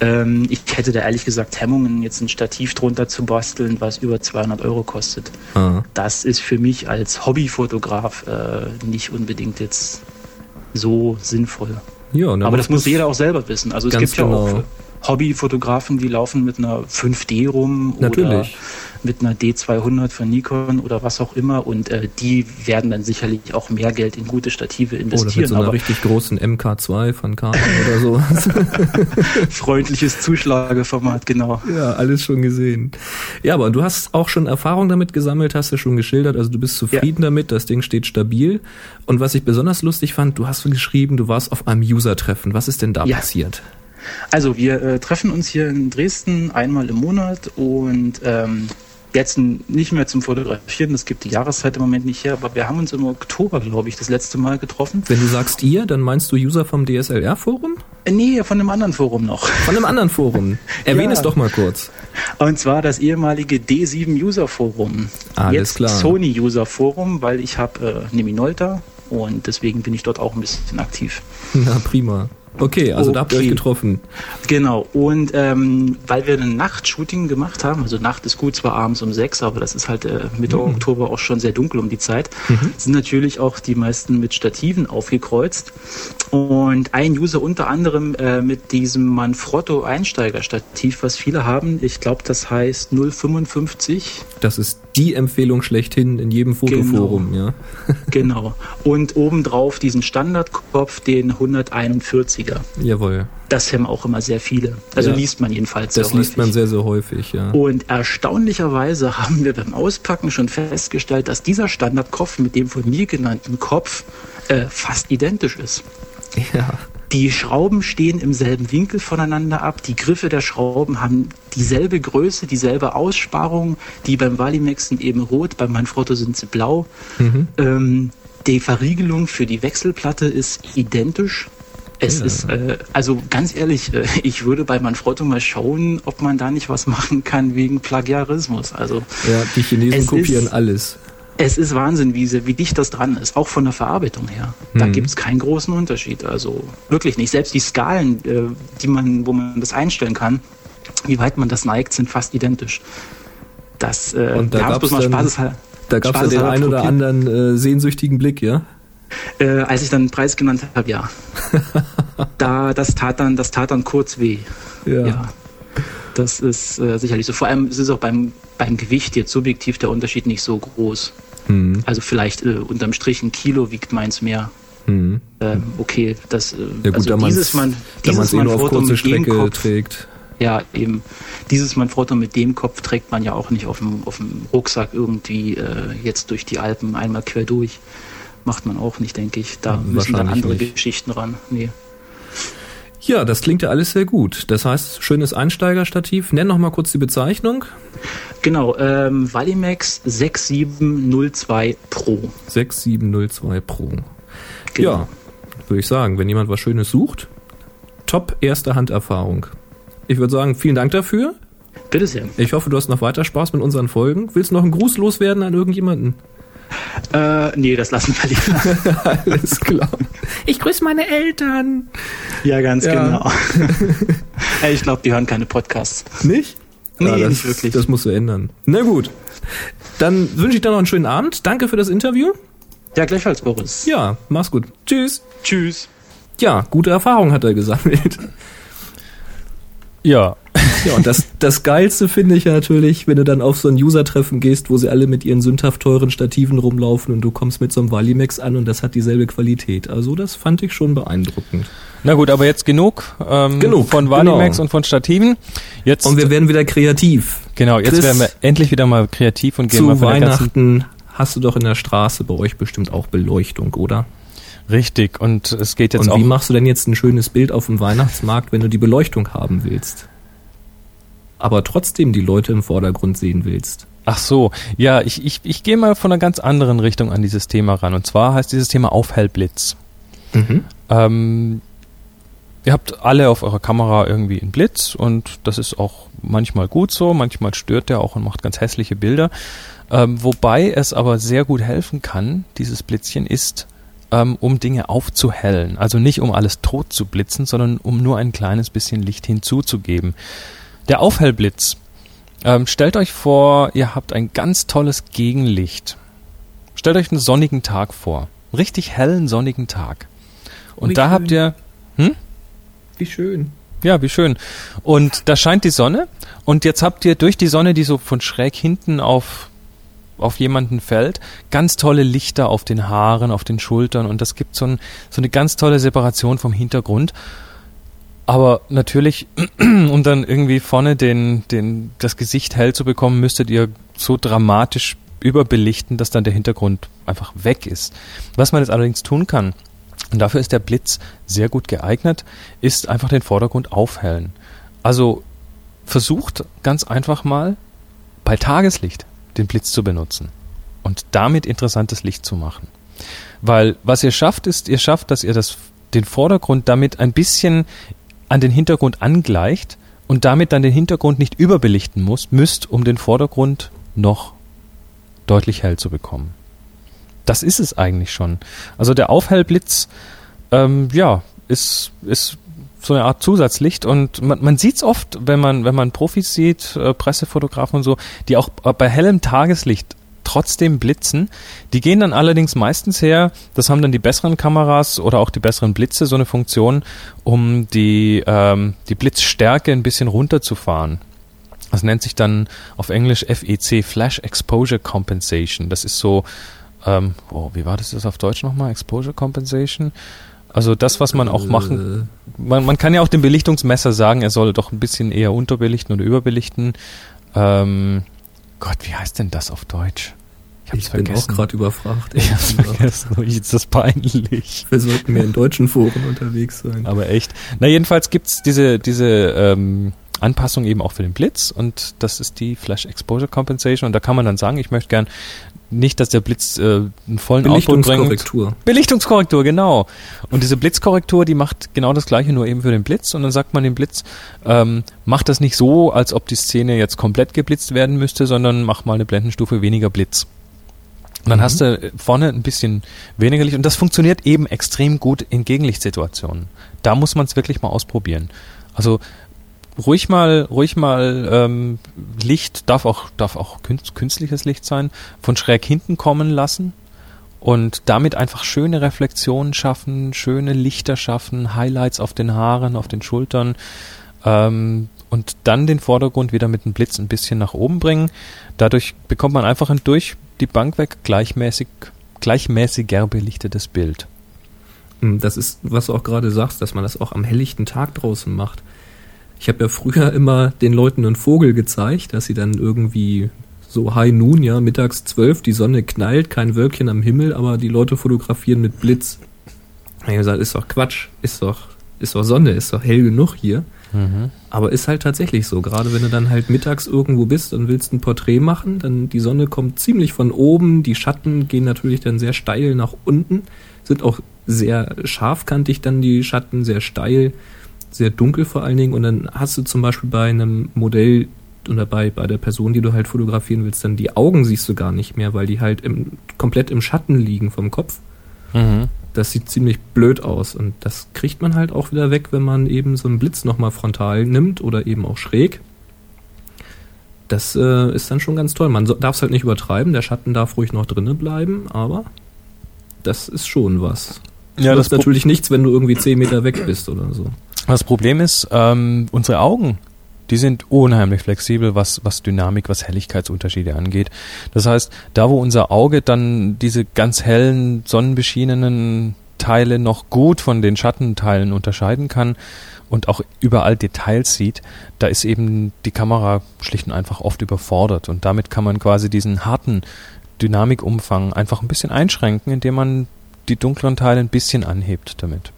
Ähm, ich hätte da ehrlich gesagt Hemmungen, jetzt ein Stativ drunter zu basteln, was über 200 Euro kostet. Ah. Das ist für mich als Hobbyfotograf äh, nicht unbedingt jetzt so sinnvoll. Ja, dann Aber das muss jeder auch selber wissen. Also es gibt ja genau. auch Hobbyfotografen, die laufen mit einer 5D rum Natürlich. oder mit einer D200 von Nikon oder was auch immer und äh, die werden dann sicherlich auch mehr Geld in gute Stative Oder mit investieren. so einer richtig großen MK2 von Canon oder so. *laughs* *laughs* freundliches Zuschlageformat, genau. ja, alles schon gesehen. Ja, aber du hast auch schon Erfahrung damit gesammelt, hast du schon geschildert, also du bist zufrieden damit, das Ding steht stabil. Und was ich besonders lustig fand, du hast geschrieben, du warst auf einem User-Treffen. Was ist denn da Ja. passiert? Also wir äh, treffen uns hier in Dresden einmal im Monat und ähm, jetzt nicht mehr zum Fotografieren, das gibt die Jahreszeit im Moment nicht her, aber wir haben uns im Oktober, glaube ich, das letzte Mal getroffen. Wenn du sagst ihr, dann meinst du User vom DSLR-Forum? Äh, nee, von einem anderen Forum noch. Von einem anderen Forum. *laughs* Erwähne Ja. es doch mal kurz. Und zwar das ehemalige D7 User Forum. Alles Jetzt klar. Sony User Forum, weil ich habe äh, eine Minolta und deswegen bin ich dort auch ein bisschen aktiv. *laughs* Na prima. Okay, also da habt ihr euch Okay. getroffen. Genau, und ähm, weil wir ein Nachtshooting gemacht haben, also Nacht ist gut, zwar abends um sechs, aber das ist halt äh, Mitte Mhm. Oktober auch schon sehr dunkel um die Zeit, sind natürlich auch die meisten mit Stativen aufgekreuzt. Und ein User unter anderem äh, mit diesem Manfrotto Einsteigerstativ, was viele haben, ich glaube, das heißt 055 Das ist die Empfehlung schlechthin in jedem Fotoforum, ja. *laughs* Genau. Und obendrauf diesen Standardkopf, den 141er. Jawohl. Das haben auch immer sehr viele. Also Ja. liest man jedenfalls Das sehr liest man häufig. sehr, sehr häufig, ja. Und erstaunlicherweise *laughs* haben wir beim Auspacken schon festgestellt, dass dieser Standardkopf mit dem von mir genannten Kopf äh, fast identisch ist. Ja. Die Schrauben stehen im selben Winkel voneinander ab. Die Griffe der Schrauben haben dieselbe Größe, dieselbe Aussparung. Die beim Valimax sind eben rot, beim Manfrotto sind sie blau. Mhm. Ähm, die Verriegelung für die Wechselplatte ist identisch. Es ja. ist, äh, also ganz ehrlich, äh, ich würde bei Manfrotto mal schauen, ob man da nicht was machen kann wegen Plagiarismus. Also, ja, die Chinesen kopieren ist, alles. Es ist Wahnsinn, wie, wie dicht das dran ist, auch von der Verarbeitung her. Da hm. gibt es keinen großen Unterschied. Also wirklich nicht. Selbst die Skalen, äh, die man, wo man das einstellen kann, wie weit man das neigt, sind fast identisch. Das, äh, Und da gab es mal Spaß, da gab es ja den einen oder anderen äh, sehnsüchtigen Blick, ja? Äh, als ich dann einen Preis genannt habe, ja. *laughs* da, das tat dann, das tat dann kurz weh. Ja. ja. Das ist äh, sicherlich so. Vor allem ist es auch beim, beim Gewicht jetzt subjektiv der Unterschied nicht so groß. Mhm. Also vielleicht äh, unterm Strich ein Kilo wiegt meins mehr. Mhm. Ähm, okay, das äh, ja, gut, also da dieses man dieses man auf kurze Strecke Kopf, trägt. Ja, eben. Dieses Manfrotto mit dem Kopf trägt man ja auch nicht auf dem, auf dem Rucksack irgendwie äh, jetzt durch die Alpen einmal quer durch. Macht man auch nicht, denke ich. Da müssen dann andere nicht. Geschichten ran. Nee. Ja, das klingt ja alles sehr gut. Das heißt, schönes Einsteigerstativ. Nenn noch mal kurz die Bezeichnung. Genau, ähm, Valimax 6702 Pro. 6702 Pro. Genau. Ja, würde ich sagen, wenn jemand was Schönes sucht, top erste Handerfahrung. Ich würde sagen, vielen Dank dafür. Bitte sehr. Ich hoffe, du hast noch weiter Spaß mit unseren Folgen. Willst du noch einen Gruß loswerden an irgendjemanden? Äh, nee, das lassen wir lieber. *laughs* Alles klar. Ich grüße meine Eltern. Ja, ganz ja. genau. *laughs* ich glaube, die hören keine Podcasts. Nicht? Nee, ja, das, nicht wirklich. Das musst du ändern. Na gut. Dann wünsche ich dir noch einen schönen Abend. Danke für das Interview. Ja, gleichfalls, Boris. Ja, mach's gut. Tschüss. Tschüss. Ja, gute Erfahrung hat er gesammelt. Ja. Ja, und das, das Geilste finde ich ja natürlich, wenn du dann auf so ein User-Treffen gehst, wo sie alle mit ihren sündhaft teuren Stativen rumlaufen und du kommst mit so einem Valimax an und das hat dieselbe Qualität. Also das fand ich schon beeindruckend. Na gut, aber jetzt genug, ähm, genug von Valimax genau. und von Stativen. Jetzt, und wir werden wieder kreativ. Genau, jetzt Chris, werden wir endlich wieder mal kreativ und gehen zu mal von Weihnachten hast du doch in der Straße bei euch bestimmt auch Beleuchtung, oder? Richtig, und es geht jetzt und auch. Und wie machst du denn jetzt ein schönes Bild auf dem Weihnachtsmarkt, wenn du die Beleuchtung haben willst? Aber trotzdem die Leute im Vordergrund sehen willst. Ach so, ja, ich, ich, ich gehe mal von einer ganz anderen Richtung an dieses Thema ran. Und zwar heißt dieses Thema Aufhellblitz. Mhm. Ähm, ihr habt alle auf eurer Kamera irgendwie einen Blitz und das ist auch manchmal gut so, manchmal stört der auch und macht ganz hässliche Bilder. Ähm, wobei es aber sehr gut helfen kann, dieses Blitzchen ist, ähm, um Dinge aufzuhellen. Also nicht um alles tot zu blitzen, sondern um nur ein kleines bisschen Licht hinzuzugeben. Der Aufhellblitz. Ähm, stellt euch vor, ihr habt ein ganz tolles Gegenlicht. Stellt euch einen sonnigen Tag vor. Einen richtig hellen sonnigen Tag. Und wie da schön. habt ihr. Hm? Wie schön. Ja, wie schön. Und da scheint die Sonne. Und jetzt habt ihr durch die Sonne, die so von schräg hinten auf auf jemanden fällt, ganz tolle Lichter auf den Haaren, auf den Schultern und das gibt so, ein, so eine ganz tolle Separation vom Hintergrund. Aber natürlich, *clears throat* um dann irgendwie vorne den, den, das Gesicht hell zu bekommen, müsstet ihr so dramatisch überbelichten, dass dann der Hintergrund einfach weg ist. Was man jetzt allerdings tun kann, und dafür ist der Blitz sehr gut geeignet, ist einfach den Vordergrund aufhellen. Also versucht ganz einfach mal bei Tageslicht den Blitz zu benutzen und damit interessantes Licht zu machen. Weil was ihr schafft, ist, ihr schafft, dass ihr das, den Vordergrund damit ein bisschen an den Hintergrund angleicht und damit dann den Hintergrund nicht überbelichten muss, müsst, um den Vordergrund noch deutlich hell zu bekommen. Das ist es eigentlich schon. Also der Aufhellblitz, ähm, ja, ist, ist so eine Art Zusatzlicht und man, man sieht es oft, wenn man, wenn man Profis sieht, äh, Pressefotografen und so, die auch bei hellem Tageslicht trotzdem blitzen. Die gehen dann allerdings meistens her, das haben dann die besseren Kameras oder auch die besseren Blitze so eine Funktion, um die, ähm, die Blitzstärke ein bisschen runterzufahren. Das nennt sich dann auf Englisch FEC, Flash Exposure Compensation. Das ist so, ähm, oh, wie war das das auf Deutsch nochmal? Exposure Compensation? Also das, was man auch machen, man, man kann ja auch dem Belichtungsmesser sagen, er soll doch ein bisschen eher unterbelichten oder überbelichten. Ähm, Gott, wie heißt denn das auf Deutsch? Ich, ich bin auch gerade überfragt. Ich hab's vergessen. Oh, Jetzt ist das peinlich. Wir sollten mehr in deutschen Foren unterwegs sein. Aber echt. Na, jedenfalls gibt's diese, diese ähm, Anpassung eben auch für den Blitz und das ist die Flash Exposure Compensation und da kann man dann sagen, ich möchte gern nicht, dass der Blitz äh, einen vollen Output bringt. Belichtungskorrektur. Belichtungskorrektur, genau. Und diese Blitzkorrektur, die macht genau das gleiche, nur eben für den Blitz. Und dann sagt man dem Blitz, ähm, mach das nicht so, als ob die Szene jetzt komplett geblitzt werden müsste, sondern mach mal eine Blendenstufe weniger Blitz. Dann Mhm. hast du vorne ein bisschen weniger Licht. Und das funktioniert eben extrem gut in Gegenlichtsituationen. Da muss man es wirklich mal ausprobieren. Also ruhig mal, ruhig mal ähm, Licht, darf auch, darf auch künst, künstliches Licht sein, von schräg hinten kommen lassen und damit einfach schöne Reflexionen schaffen, schöne Lichter schaffen, Highlights auf den Haaren, auf den Schultern ähm, und dann den Vordergrund wieder mit dem Blitz ein bisschen nach oben bringen. Dadurch bekommt man einfach ein durch die Bank weg gleichmäßig, gleichmäßiger belichtetes Bild. Hm, Das ist, was du auch gerade sagst, dass man das auch am helllichten Tag draußen macht. Ich habe ja früher immer den Leuten einen Vogel gezeigt, dass sie dann irgendwie so High Noon, ja, mittags zwölf, die Sonne knallt, kein Wölkchen am Himmel, aber die Leute fotografieren mit Blitz. Ich gesagt, ist doch Quatsch, ist doch, ist doch Sonne, ist doch hell genug hier. Aber ist halt tatsächlich so. Gerade wenn du dann halt mittags irgendwo bist und willst ein Porträt machen, dann die Sonne kommt ziemlich von oben, die Schatten gehen natürlich dann sehr steil nach unten, sind auch sehr scharfkantig dann die Schatten, sehr steil, sehr dunkel vor allen Dingen. Und dann hast du zum Beispiel bei einem Modell oder bei, bei der Person, die du halt fotografieren willst, dann die Augen siehst du gar nicht mehr, weil die halt im, komplett im Schatten liegen vom Kopf das sieht ziemlich blöd aus. Und das kriegt man halt auch wieder weg, wenn man eben so einen Blitz nochmal frontal nimmt oder eben auch schräg. Das äh, ist dann schon ganz toll. Man so, darf es halt nicht übertreiben, der Schatten darf ruhig noch drinnen bleiben, aber das ist schon was. Ja, das das, Pro natürlich nichts, wenn du irgendwie 10 Meter weg bist oder so. das Problem ist, ähm, unsere Augen, die sind unheimlich flexibel, was, was Dynamik, was Helligkeitsunterschiede angeht. Das heißt, da wo unser Auge dann diese ganz hellen, sonnenbeschienenen Teile noch gut von den Schattenteilen unterscheiden kann und auch überall Details sieht, da ist eben die Kamera schlicht und einfach oft überfordert. Und damit kann man quasi diesen harten Dynamikumfang einfach ein bisschen einschränken, indem man die dunkleren Teile ein bisschen anhebt damit.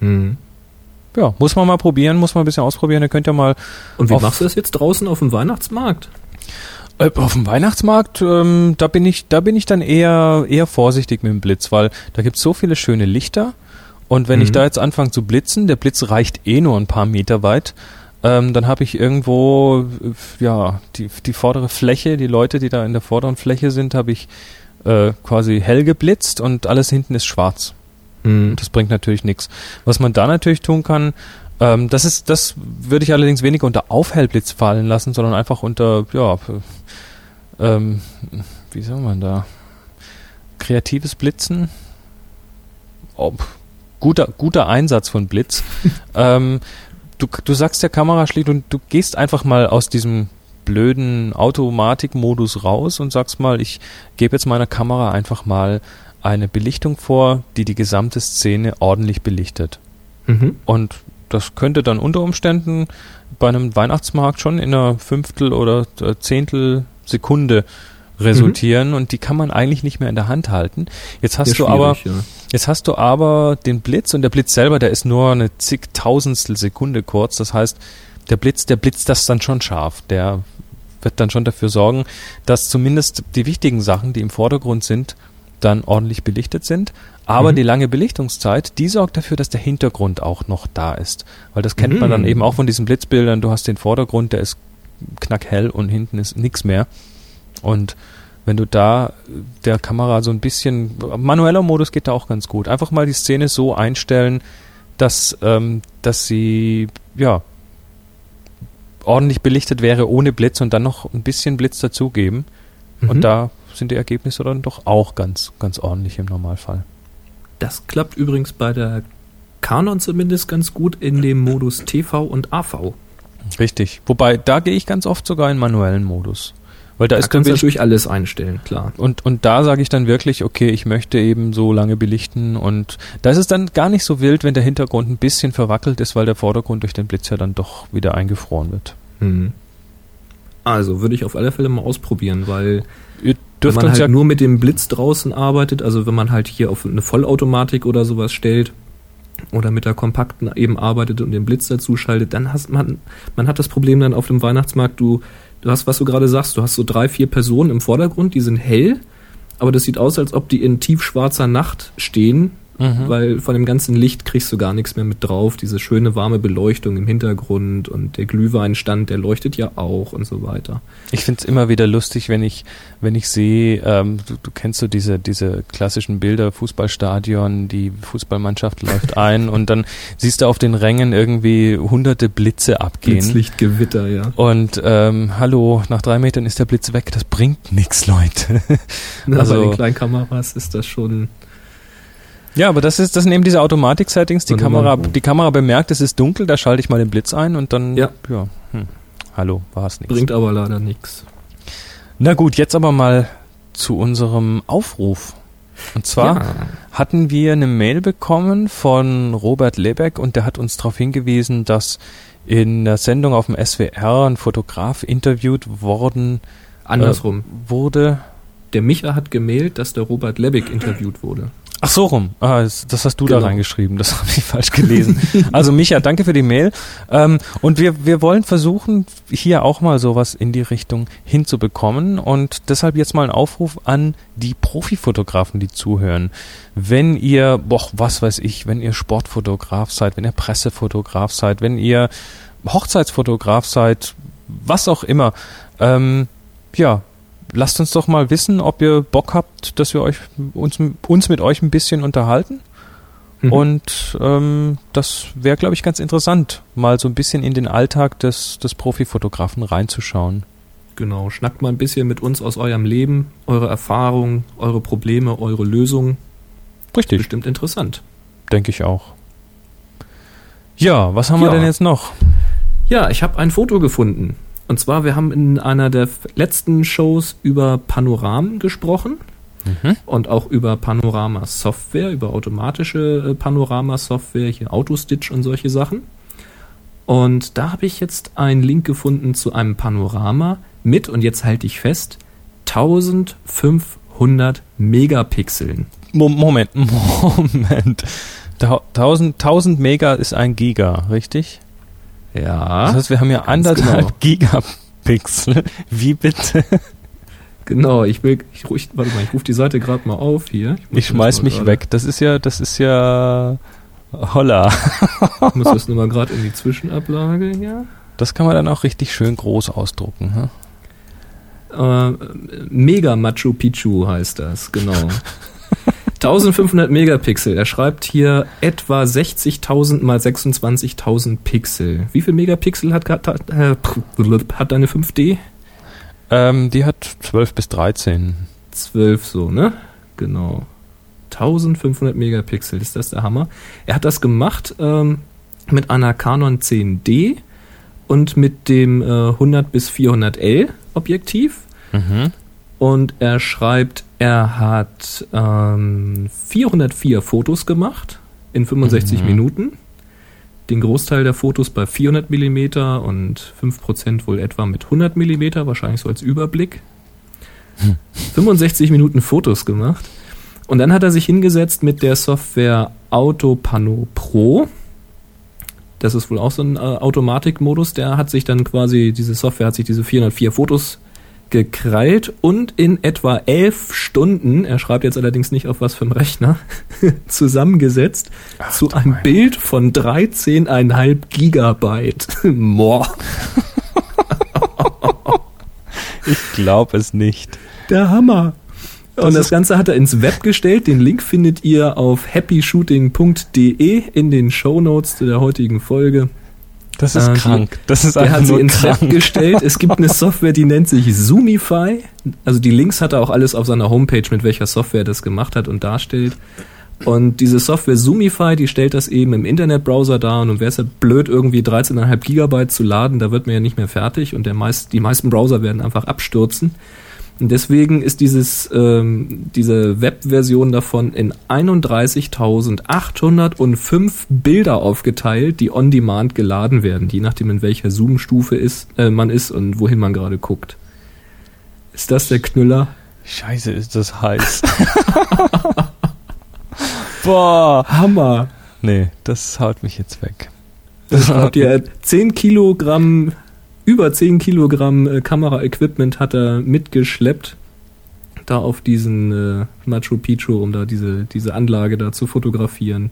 Hm. Ja, muss man mal probieren, muss man ein bisschen ausprobieren. Ihr könnt ja mal Und wie machst du das jetzt draußen auf dem Weihnachtsmarkt? äh, auf dem Weihnachtsmarkt, ähm, da bin ich, da bin ich dann eher eher vorsichtig mit dem Blitz, weil da gibt's so viele schöne Lichter. Und wenn ich Mhm. da jetzt anfange zu blitzen, der Blitz reicht eh nur ein paar Meter weit, ähm, dann habe ich irgendwo äh, ja die die vordere Fläche, die Leute, die da in der vorderen Fläche sind, habe ich äh, quasi hell geblitzt und alles hinten ist schwarz. Hm. Das bringt natürlich nichts. Was man da natürlich tun kann, ähm, das ist, das würde ich allerdings weniger unter Aufhellblitz fallen lassen, sondern einfach unter, ja, äh, ähm, wie soll man da? Kreatives Blitzen? Ob, guter, guter Einsatz von Blitz. *laughs* ähm, du, du sagst der Kamera schlicht und du gehst einfach mal aus diesem blöden Automatikmodus raus und sagst mal, ich gebe jetzt meiner Kamera einfach mal eine Belichtung vor, die die gesamte Szene ordentlich belichtet. Mhm. Und das könnte dann unter Umständen bei einem Weihnachtsmarkt schon in einer Fünftel oder äh, Zehntel Sekunde resultieren und die kann man eigentlich nicht mehr in der Hand halten. Jetzt hast Sehr du aber ja. Jetzt hast du aber den Blitz und der Blitz selber, der ist nur eine zigtausendstel Sekunde kurz. Das heißt, der Blitz, der blitzt das dann schon scharf. Der wird dann schon dafür sorgen, dass zumindest die wichtigen Sachen, die im Vordergrund sind, dann ordentlich belichtet sind. Aber Mhm. die lange Belichtungszeit, die sorgt dafür, dass der Hintergrund auch noch da ist. Weil das kennt man Mhm. dann eben auch von diesen Blitzbildern. Du hast den Vordergrund, der ist knackhell und hinten ist nichts mehr. Und wenn du da der Kamera so ein bisschen, manueller Modus geht da auch ganz gut. Einfach mal die Szene so einstellen, dass, ähm, dass sie, ja, ordentlich belichtet wäre ohne Blitz und dann noch ein bisschen Blitz dazugeben. Mhm. Und da sind die Ergebnisse dann doch auch ganz, ganz ordentlich im Normalfall. Das klappt übrigens bei der Canon zumindest ganz gut in dem Modus TV und AV. Richtig. Wobei, da gehe ich ganz oft sogar in manuellen Modus. Weil da Da ist kannst du natürlich alles einstellen, klar. Und, und da sage ich dann wirklich, okay, ich möchte eben so lange belichten und da ist es dann gar nicht so wild, wenn der Hintergrund ein bisschen verwackelt ist, weil der Vordergrund durch den Blitz ja dann doch wieder eingefroren wird. Mhm. Also würde ich auf alle Fälle mal ausprobieren, weil wenn man halt ja nur mit dem Blitz draußen arbeitet, also wenn man halt hier auf eine Vollautomatik oder sowas stellt oder mit der kompakten eben arbeitet und den Blitz dazu schaltet, dann hast man, man hat das Problem dann auf dem Weihnachtsmarkt, du, du hast, was du gerade sagst, du hast so drei, vier Personen im Vordergrund, die sind hell, aber das sieht aus, als ob die in tiefschwarzer Nacht stehen Mhm. Weil von dem ganzen Licht kriegst du gar nichts mehr mit drauf. Diese schöne warme Beleuchtung im Hintergrund und der Glühweinstand, der leuchtet ja auch und so weiter. Ich find's immer wieder lustig, wenn ich, wenn ich sehe, ähm, du, du kennst so diese, diese klassischen Bilder, Fußballstadion, die Fußballmannschaft läuft ein und dann siehst du auf den Rängen irgendwie hunderte Blitze abgehen. Blitzlichtgewitter, ja. Und ähm, hallo, nach drei Metern ist der Blitz weg, das bringt nichts, Leute. Na, also, bei den kleinen Kameras ist das schon ja, aber das ist, das sind eben diese Automatik-Settings. Die Kamera, die Kamera bemerkt, es ist dunkel, da schalte ich mal den Blitz ein und dann, ja, ja hm, hallo, war es nichts. Bringt aber leider nichts. Na gut, jetzt aber mal zu unserem Aufruf. Und zwar ja. hatten wir eine Mail bekommen von Robert Lebeck und der hat uns darauf hingewiesen, dass in der Sendung auf dem SWR ein Fotograf interviewt worden Andersrum. Äh, wurde. Der Micha hat gemailt, dass der Robert Lebeck interviewt wurde. Ach so rum. Ah, das, hast du genau. da reingeschrieben. Das *laughs* habe ich falsch gelesen. *laughs* also Micha, danke für die Mail. Ähm, und wir, wir wollen versuchen, hier auch mal sowas in die Richtung hinzubekommen. Und deshalb jetzt mal ein Aufruf an die Profifotografen, die zuhören. Wenn ihr, boah, was weiß ich, wenn ihr Sportfotograf seid, wenn ihr Pressefotograf seid, wenn ihr Hochzeitsfotograf seid, was auch immer, ähm, ja, lasst uns doch mal wissen, ob ihr Bock habt, dass wir euch uns, uns mit euch ein bisschen unterhalten. Mhm. Und ähm, das wäre, glaube ich, ganz interessant, mal so ein bisschen in den Alltag des, des Profifotografen reinzuschauen. Genau, schnackt mal ein bisschen mit uns aus eurem Leben, eure Erfahrungen, eure Probleme, eure Lösungen. Richtig. Bestimmt interessant. Denke ich auch. Ja, was haben ja. wir denn jetzt noch? Ja, ich habe ein Foto gefunden. Und zwar, wir haben in einer der letzten Shows über Panoramen gesprochen mhm. und auch über Panorama-Software, über automatische äh, Panorama-Software, hier Autostitch und solche Sachen. Und da habe ich jetzt einen Link gefunden zu einem Panorama mit, und jetzt halte ich fest, 1500 Megapixeln. Moment, *laughs* Moment. 1000, 1000 Mega ist ein Giga, richtig? Ja. Das heißt, wir haben ja anderthalb genau. *laughs* Gigapixel. Wie bitte? Genau, ich will, ich, ich warte mal, ich rufe die Seite gerade mal auf hier. Ich, ich schmeiß mich grade. weg. Das ist ja, das ist ja holla. ich muss das *laughs* nur mal gerade in die Zwischenablage, ja. Das kann man dann auch richtig schön groß ausdrucken, hm? äh, Mega Machu Picchu heißt das, genau. *laughs* 1500 Megapixel. Er schreibt hier etwa 60.000 mal 26.000 Pixel. Wie viel Megapixel hat, hat, äh, hat deine 5D? Ähm, die hat 12 bis 13. 12 so, ne? Genau. 1500 Megapixel, ist das der Hammer? Er hat das gemacht ähm, mit einer Canon 10D und mit dem äh, 100 bis 400L Objektiv. Mhm. Und er schreibt, er hat ähm, 404 Fotos gemacht in 65 mhm. Minuten. Den Großteil der Fotos bei 400 mm und 5% wohl etwa mit 100 mm, wahrscheinlich so als Überblick. *laughs* Hm. 65 Minuten Fotos gemacht. Und dann hat er sich hingesetzt mit der Software Autopano Pro. Das ist wohl auch so ein äh, Automatikmodus. Der hat sich dann quasi, diese Software hat sich diese 404 Fotos gekrallt und in etwa elf Stunden, er schreibt jetzt allerdings nicht auf was für einen Rechner, *laughs* zusammengesetzt Ach, zu einem mein. Bild von 13,5 Gigabyte. *laughs* Moor. *laughs* ich glaube es nicht. Der Hammer. Das und das Ganze hat er ins Web gestellt. Den Link findet ihr auf happyshooting.de in den Show Notes zu der heutigen Folge. Das ist äh, krank. Das ist einfach hat sie ins krank. Web gestellt. Es gibt eine *laughs* Software, die nennt sich Zoomify. Also die Links hat er auch alles auf seiner Homepage, mit welcher Software er das gemacht hat und darstellt. Und diese Software Zoomify, die stellt das eben im Internetbrowser dar und wäre es ja blöd, irgendwie 13,5 Gigabyte zu laden, da wird man ja nicht mehr fertig und der meist, die meisten Browser werden einfach abstürzen. Und deswegen ist dieses, ähm, diese Webversion davon in 31.805 Bilder aufgeteilt, die on demand geladen werden, je nachdem in welcher Zoom-Stufe ist, äh, man ist und wohin man gerade guckt. Ist das der Knüller? Scheiße, ist das heiß. *laughs* Boah. Hammer. Nee, das haut mich jetzt weg. Das habt ihr 10 Kilogramm, über 10 Kilogramm äh, Kamera-Equipment hat er mitgeschleppt. Da auf diesen äh, Machu Picchu, um da diese, diese Anlage da zu fotografieren.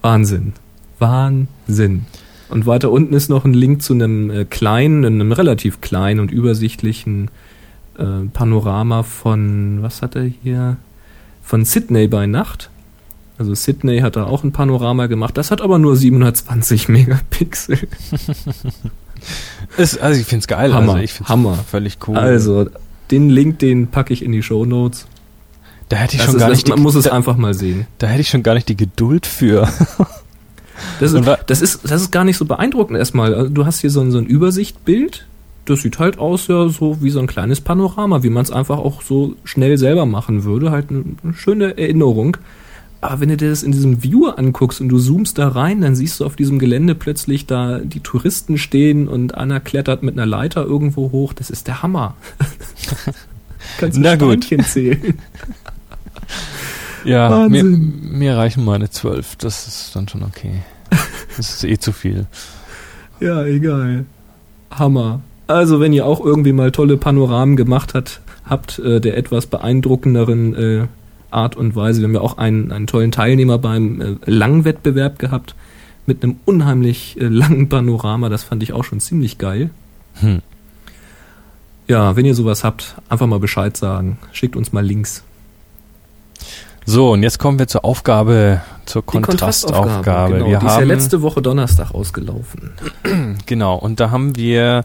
Wahnsinn. Wahnsinn. Und weiter unten ist noch ein Link zu einem äh, kleinen, einem relativ kleinen und übersichtlichen äh, Panorama von, was hat er hier? Von Sydney bei Nacht. Also Sydney hat da auch ein Panorama gemacht. Das hat aber nur 720 Megapixel. *laughs* Ist, also ich finde es geil. Hammer, also ich find's Hammer. Völlig cool. Also den Link, den packe ich in die Show Notes. da hätte ich Das schon ist, gar nicht die, man muss es da, einfach mal sehen. da hätte ich schon gar nicht die Geduld für. *laughs* Das ist, das ist, das ist gar nicht so beeindruckend erstmal. Also du hast hier so ein, so ein Übersichtbild. Das sieht halt aus ja so wie so ein kleines Panorama, wie man es einfach auch so schnell selber machen würde. Halt eine schöne Erinnerung. Aber wenn du dir das in diesem Viewer anguckst und du zoomst da rein, dann siehst du auf diesem Gelände plötzlich da die Touristen stehen und einer klettert mit einer Leiter irgendwo hoch. Das ist der Hammer. *laughs* Kannst du Na gut. Steinchen zählen. Ja, mir, mir reichen meine zwölf. Das ist dann schon okay. Das ist eh zu viel. Ja, egal. Hammer. Also, wenn ihr auch irgendwie mal tolle Panoramen gemacht hat, habt, äh, der etwas beeindruckenderen äh, Art und Weise. Wir haben ja auch einen, einen tollen Teilnehmer beim äh, Langwettbewerb gehabt mit einem unheimlich äh, langen Panorama. Das fand ich auch schon ziemlich geil. Hm. Ja, wenn ihr sowas habt, einfach mal Bescheid sagen. Schickt uns mal Links. So, und jetzt kommen wir zur Aufgabe, zur Die Kontrastaufgabe. Genau, wir die ist haben, ja letzte Woche Donnerstag ausgelaufen. *clears throat* Genau, und da haben wir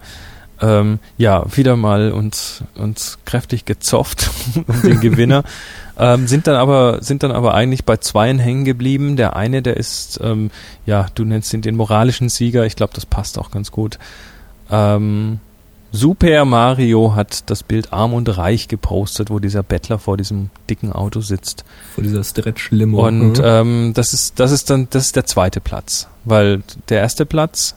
ähm, ja wieder mal uns, uns kräftig gezofft *laughs* um den Gewinner. *laughs* ähm, sind dann aber sind dann aber eigentlich bei zweien hängen geblieben. Der eine, der ist ähm, ja, du nennst ihn den moralischen Sieger. Ich glaube, das passt auch ganz gut. Ähm, Super Mario hat das Bild Arm und Reich gepostet, wo dieser Bettler vor diesem dicken Auto sitzt. Vor dieser Stretch-Limo. Und Mhm. ähm, das ist das ist dann das ist der zweite Platz, weil der erste Platz,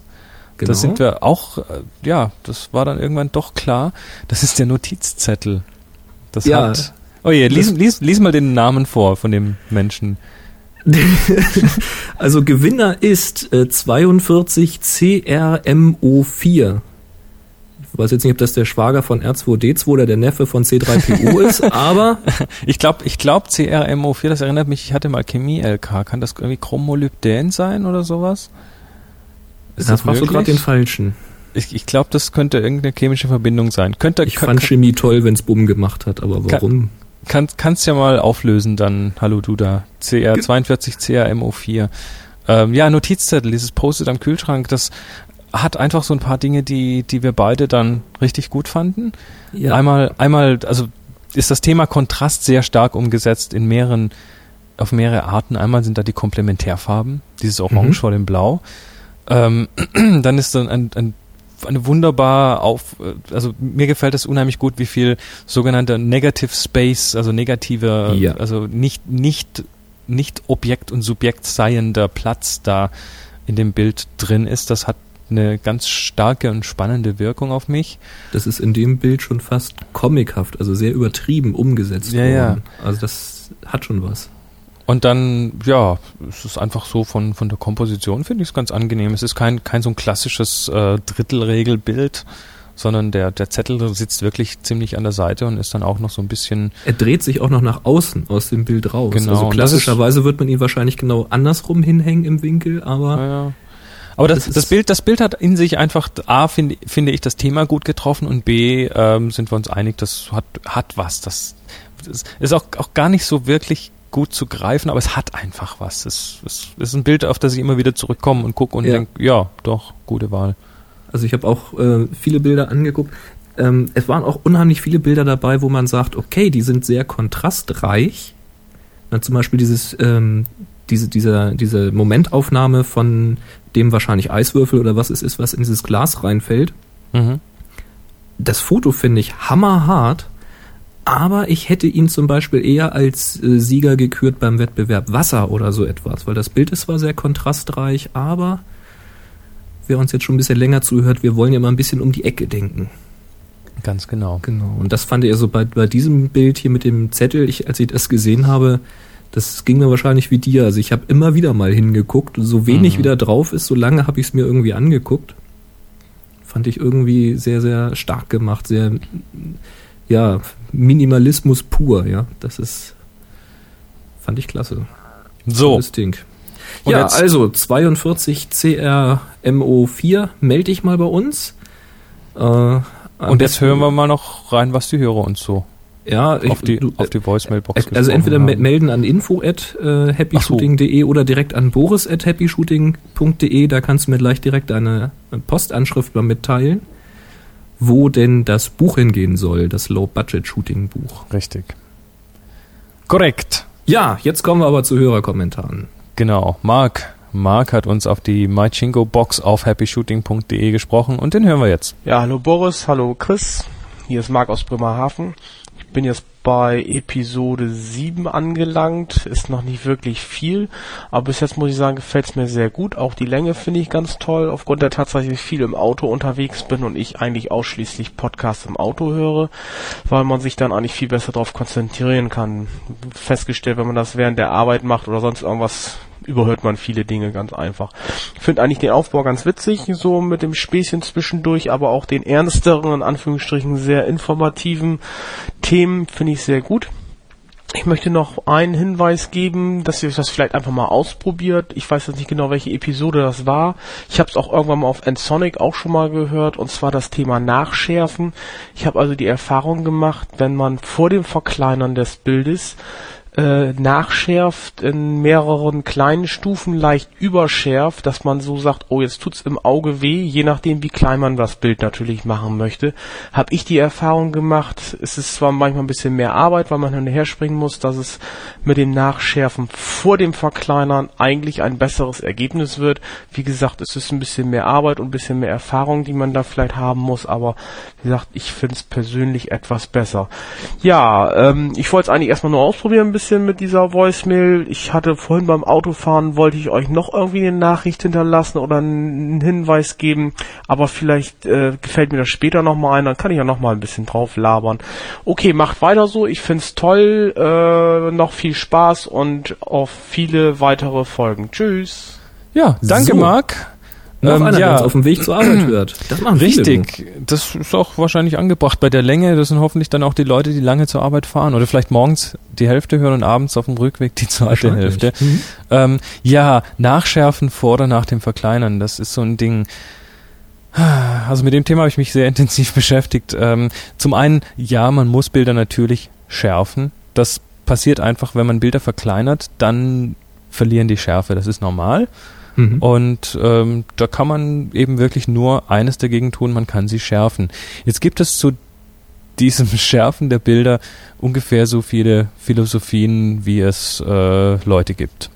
Genau. da sind wir auch äh, ja, das war dann irgendwann doch klar, das ist der Notizzettel. Das Ja. hat Oh je, lies, Das- lies, lies mal den Namen vor von dem Menschen. *laughs* Also Gewinner ist äh, 42 CRMO4. Ich weiß jetzt nicht, ob das der Schwager von R2D2 oder der Neffe von C3PO *laughs* ist, aber Ich glaube, ich glaube CRMO4, das erinnert mich, ich hatte mal Chemie LK, kann das irgendwie Chromolybdän sein oder sowas? Ist da das fragst du gerade den Falschen. Ich, ich glaube, das könnte irgendeine chemische Verbindung sein. Könnte Ich kann, fand Chemie toll, wenn's Bumm gemacht hat, aber warum? Kann, kannst ja mal auflösen dann, hallo du da, CR42 CRMO4. Ähm, ja, Notizzettel, dieses Post-it am Kühlschrank, das hat einfach so ein paar Dinge, die, die wir beide dann richtig gut fanden. Ja, Einmal, einmal, also ist das Thema Kontrast sehr stark umgesetzt in mehreren, auf mehrere Arten. Einmal sind da die Komplementärfarben, dieses Orange Mhm. vor dem Blau. Ähm, *clears throat* dann ist dann ein, ein eine wunderbar auf, äh, also mir gefällt es unheimlich gut, wie viel sogenannter Negative Space, also negative, Ja. also nicht, nicht, nicht Objekt und Subjekt seiender Platz da in dem Bild drin ist. Das hat eine ganz starke und spannende Wirkung auf mich. das ist in dem Bild schon fast comichaft, also sehr übertrieben umgesetzt Ja, worden. Also das hat schon was. Und dann, ja, es ist einfach so von, von der Komposition finde ich es ganz angenehm. Es ist kein, kein so ein klassisches äh, Drittelregelbild, sondern der, der Zettel sitzt wirklich ziemlich an der Seite und ist dann auch noch so ein bisschen, Er dreht sich auch noch nach außen aus dem Bild raus. Genau, Also klassischerweise wird man ihn wahrscheinlich genau andersrum hinhängen im Winkel, aber naja. Aber das, Das das, Bild, das Bild hat in sich einfach, A, finde finde ich das Thema gut getroffen und B, ähm, sind wir uns einig, das hat, hat was. Das, das ist auch, auch gar nicht so wirklich gut zu greifen, aber es hat einfach was. Es, es ist ein Bild, auf das ich immer wieder zurückkomme und gucke und Ja. denke, ja, doch, gute Wahl. Also ich habe auch äh, viele Bilder angeguckt. Ähm, es waren auch unheimlich viele Bilder dabei, wo man sagt, okay, die sind sehr kontrastreich. Na, zum Beispiel dieses, ähm, diese, dieser, diese Momentaufnahme von dem wahrscheinlich Eiswürfel oder was es ist, was in dieses Glas reinfällt. Mhm. Das Foto finde ich hammerhart, aber ich hätte ihn zum Beispiel eher als äh, Sieger gekürt beim Wettbewerb Wasser oder so etwas, weil das Bild ist zwar sehr kontrastreich, aber wer uns jetzt schon ein bisschen länger zuhört, wir wollen ja mal ein bisschen um die Ecke denken. Ganz genau. Genau. Und das fand ich also bei, bei diesem Bild hier mit dem Zettel, ich, als ich das gesehen habe, das ging mir wahrscheinlich wie dir. Also ich habe immer wieder mal hingeguckt. So wenig Mhm. wieder drauf ist, so lange habe ich es mir irgendwie angeguckt. Fand ich irgendwie sehr, sehr stark gemacht. Sehr, ja, Minimalismus pur, ja. Das ist, fand ich klasse. So, Tolles Ding. Und ja, jetzt- also 42 CRMO4, melde dich mal bei uns. Äh, und jetzt hören wir mal noch rein, was die Hörer uns so ja, ich, auf die, du, auf die Voicemailbox also entweder haben. melden an info at äh, happyshooting.de oder direkt an boris at happyshooting.de. Da kannst du mir gleich direkt eine Postanschrift mal mitteilen, wo denn das Buch hingehen soll, das Low-Budget-Shooting-Buch. Richtig. Korrekt. Ja, jetzt kommen wir aber zu Hörerkommentaren. Genau. Marc. Marc hat uns auf die MyChingo-Box auf happyshooting.de gesprochen und den hören wir jetzt. Ja, hallo Boris, hallo Chris. Hier ist Marc aus Bremerhaven. Ich bin jetzt bei Episode 7 angelangt. Ist noch nicht wirklich viel, aber bis jetzt muss ich sagen, gefällt es mir sehr gut. Auch die Länge finde ich ganz toll, aufgrund der Tatsache, dass ich viel im Auto unterwegs bin und ich eigentlich ausschließlich Podcasts im Auto höre, weil man sich dann eigentlich viel besser darauf konzentrieren kann. Festgestellt, wenn man das während der Arbeit macht oder sonst irgendwas überhört man viele Dinge ganz einfach. Ich finde eigentlich den Aufbau ganz witzig, so mit dem Späßchen zwischendurch, aber auch den ernsteren, in Anführungsstrichen sehr informativen Themen finde ich sehr gut. Ich möchte noch einen Hinweis geben, dass ihr euch das vielleicht einfach mal ausprobiert. Ich weiß jetzt nicht genau, welche Episode das war. Ich habe es auch irgendwann mal auf Ensonic auch schon mal gehört, und zwar das Thema Nachschärfen. Ich habe also die Erfahrung gemacht, wenn man vor dem Verkleinern des Bildes äh, nachschärft in mehreren kleinen Stufen leicht überschärft, dass man so sagt, oh, jetzt tut's im Auge weh, je nachdem, wie klein man das Bild natürlich machen möchte. Habe ich die Erfahrung gemacht, es ist zwar manchmal ein bisschen mehr Arbeit, weil man hinterher springen muss, dass es mit dem Nachschärfen vor dem Verkleinern eigentlich ein besseres Ergebnis wird. Wie gesagt, es ist ein bisschen mehr Arbeit und ein bisschen mehr Erfahrung, die man da vielleicht haben muss, aber wie gesagt, ich finde es persönlich etwas besser. Ja, ähm, ich wollte es eigentlich erstmal nur ausprobieren, ein bisschen mit dieser Voicemail. Ich hatte vorhin beim Autofahren, wollte ich euch noch irgendwie eine Nachricht hinterlassen oder einen Hinweis geben, aber vielleicht äh, gefällt mir das später nochmal ein, dann kann ich ja nochmal ein bisschen drauf labern. Okay, macht weiter so, ich find's toll, äh, noch viel Spaß und auf viele weitere Folgen. Tschüss! Ja, danke So. Marc. Noch Ähm, einer, der ja. auf dem Weg zur Arbeit *clears throat* hört. Das machen viele. Richtig, das ist auch wahrscheinlich angebracht bei der Länge. Das sind hoffentlich dann auch die Leute, die lange zur Arbeit fahren oder vielleicht morgens die Hälfte hören und abends auf dem Rückweg die zweite. Hälfte. Mhm. Ähm, ja, nachschärfen vor oder nach dem Verkleinern, das ist so ein Ding. Also mit dem Thema habe ich mich sehr intensiv *laughs* beschäftigt. Ähm, zum einen, ja, man muss Bilder natürlich schärfen. Das passiert einfach, wenn man Bilder verkleinert, dann verlieren die Schärfe. Das ist normal. Mhm. Und ähm, da kann man eben wirklich nur eines dagegen tun, man kann sie schärfen. Jetzt gibt es zu diesem *laughs* Schärfen der Bilder ungefähr so viele Philosophien, wie es äh, Leute gibt.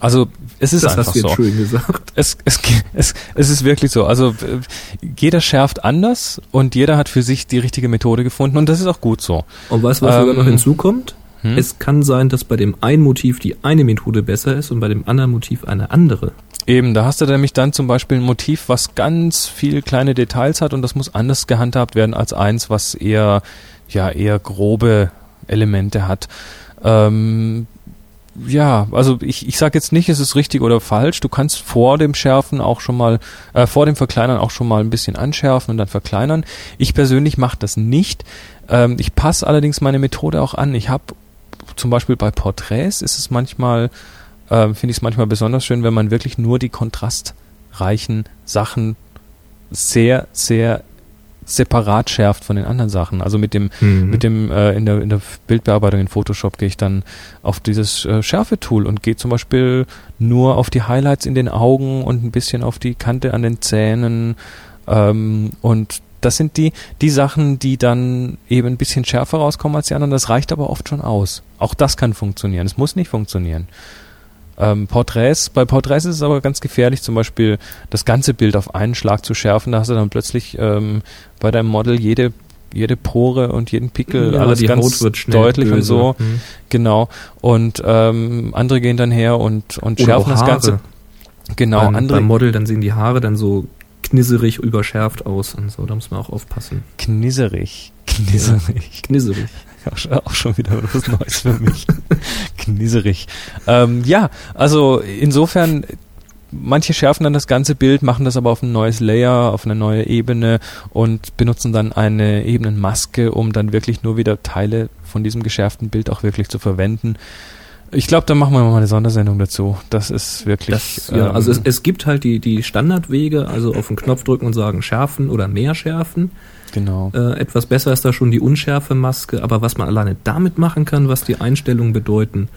Also es ist das einfach hast du so. schön gesagt. Es, es, es, es ist wirklich so. Also jeder schärft anders und jeder hat für sich die richtige Methode gefunden und das ist auch gut so. Und weißt du, was Ähm, sogar noch hinzukommt? Hm? Es kann sein, dass bei dem einen Motiv die eine Methode besser ist und bei dem anderen Motiv eine andere. Eben, da hast du nämlich dann zum Beispiel ein Motiv, was ganz viel kleine Details hat und das muss anders gehandhabt werden als eins, was eher, ja, eher grobe Elemente hat. Ähm, ja, also ich, ich sage jetzt nicht, es ist richtig oder falsch. Du kannst vor dem Schärfen auch schon mal, äh, vor dem Verkleinern auch schon mal ein bisschen anschärfen und dann verkleinern. Ich persönlich mache das nicht. Ähm, ich passe allerdings meine Methode auch an. Ich habe zum Beispiel bei Porträts ist es manchmal ähm, finde ich es manchmal besonders schön, wenn man wirklich nur die kontrastreichen Sachen sehr, sehr separat schärft von den anderen Sachen. Also mit dem, Mhm. mit dem äh, in der in der Bildbearbeitung in Photoshop gehe ich dann auf dieses äh, Schärfetool und gehe zum Beispiel nur auf die Highlights in den Augen und ein bisschen auf die Kante an den Zähnen ähm, und das sind die, die Sachen, die dann eben ein bisschen schärfer rauskommen als die anderen. Das reicht aber oft schon aus. Auch das kann funktionieren. Es muss nicht funktionieren. Ähm, Porträts, bei Porträts ist es aber ganz gefährlich, zum Beispiel das ganze Bild auf einen Schlag zu schärfen. Da hast du dann plötzlich ähm, bei deinem Model jede, jede Pore und jeden Pickel, Ja, alles die ganz deutlich und böse. so. Mhm. Genau. Und ähm, andere gehen dann her und, und Oder schärfen das Ganze. Genau, beim, andere beim Model, dann sehen die Haare dann so knisserig, überschärft aus und so. Da muss man auch aufpassen. Knisserig. Knisserig. Knisserig. Auch schon wieder was Neues für mich. *laughs* Knisserig. Ähm, ja, also insofern, manche schärfen dann das ganze Bild, machen das aber auf ein neues Layer, auf eine neue Ebene und benutzen dann eine Ebenenmaske, um dann wirklich nur wieder Teile von diesem geschärften Bild auch wirklich zu verwenden. Ich glaube, da machen wir mal eine Sondersendung dazu. Das ist wirklich. Das, ja, ähm, also es, es gibt halt die, die Standardwege, also auf den Knopf drücken und sagen schärfen oder mehr schärfen. genau. Äh, etwas besser ist da schon die Unschärfe-Maske, aber was man alleine damit machen kann, was die Einstellungen bedeuten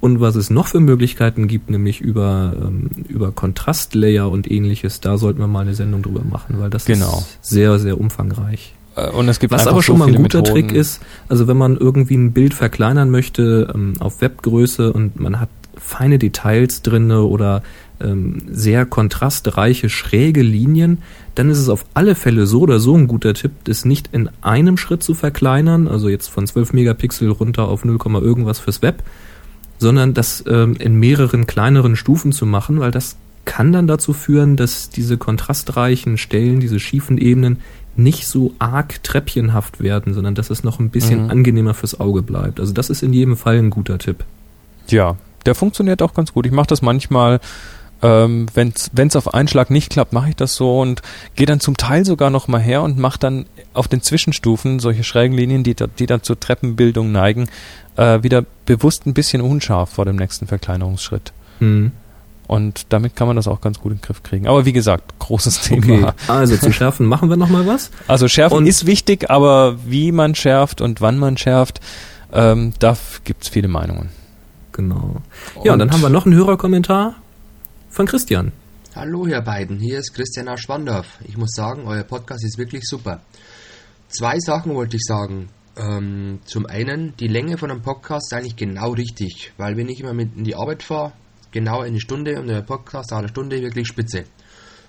und was es noch für Möglichkeiten gibt, nämlich über, ähm, über Kontrastlayer und ähnliches, da sollten wir mal eine Sendung drüber machen, weil das Genau. ist sehr, sehr umfangreich. Äh, Und es gibt Was aber schon so mal ein guter Methoden. Trick ist, also wenn man irgendwie ein Bild verkleinern möchte ähm, auf Webgröße und man hat feine Details drinne oder ähm, sehr kontrastreiche schräge Linien, dann ist es auf alle Fälle so oder so ein guter Tipp, das nicht in einem Schritt zu verkleinern, also jetzt von 12 Megapixel runter auf 0, irgendwas fürs Web, sondern das ähm, in mehreren kleineren Stufen zu machen, weil das kann dann dazu führen, dass diese kontrastreichen Stellen, diese schiefen Ebenen nicht so arg treppchenhaft werden, sondern dass es noch ein bisschen Mhm. angenehmer fürs Auge bleibt. Also das ist in jedem Fall ein guter Tipp. Ja, der funktioniert auch ganz gut. Ich mache das manchmal, ähm, wenn es auf einen Schlag nicht klappt, mache ich das so und gehe dann zum Teil sogar noch mal her und mache dann auf den Zwischenstufen solche schrägen Linien, die, die dann zur Treppenbildung neigen, äh, wieder bewusst ein bisschen unscharf vor dem nächsten Verkleinerungsschritt. Hm. Und damit kann man das auch ganz gut in den Griff kriegen. Aber wie gesagt, großes Okay, Thema. also zu schärfen machen wir noch mal was. Also schärfen Und- ist wichtig, aber wie man schärft und wann man schärft, ähm, da gibt's viele Meinungen. Genau. Ja, und dann haben wir noch einen Hörerkommentar von Christian. Hallo ihr beiden, hier ist Christian aus Schwandorf. Ich muss sagen, euer Podcast ist wirklich super. Zwei Sachen wollte ich sagen. Ähm, zum einen, die Länge von einem Podcast ist eigentlich genau richtig, weil wenn ich immer mit in die Arbeit fahre, genau eine Stunde und der Podcast dauert eine Stunde, wirklich spitze.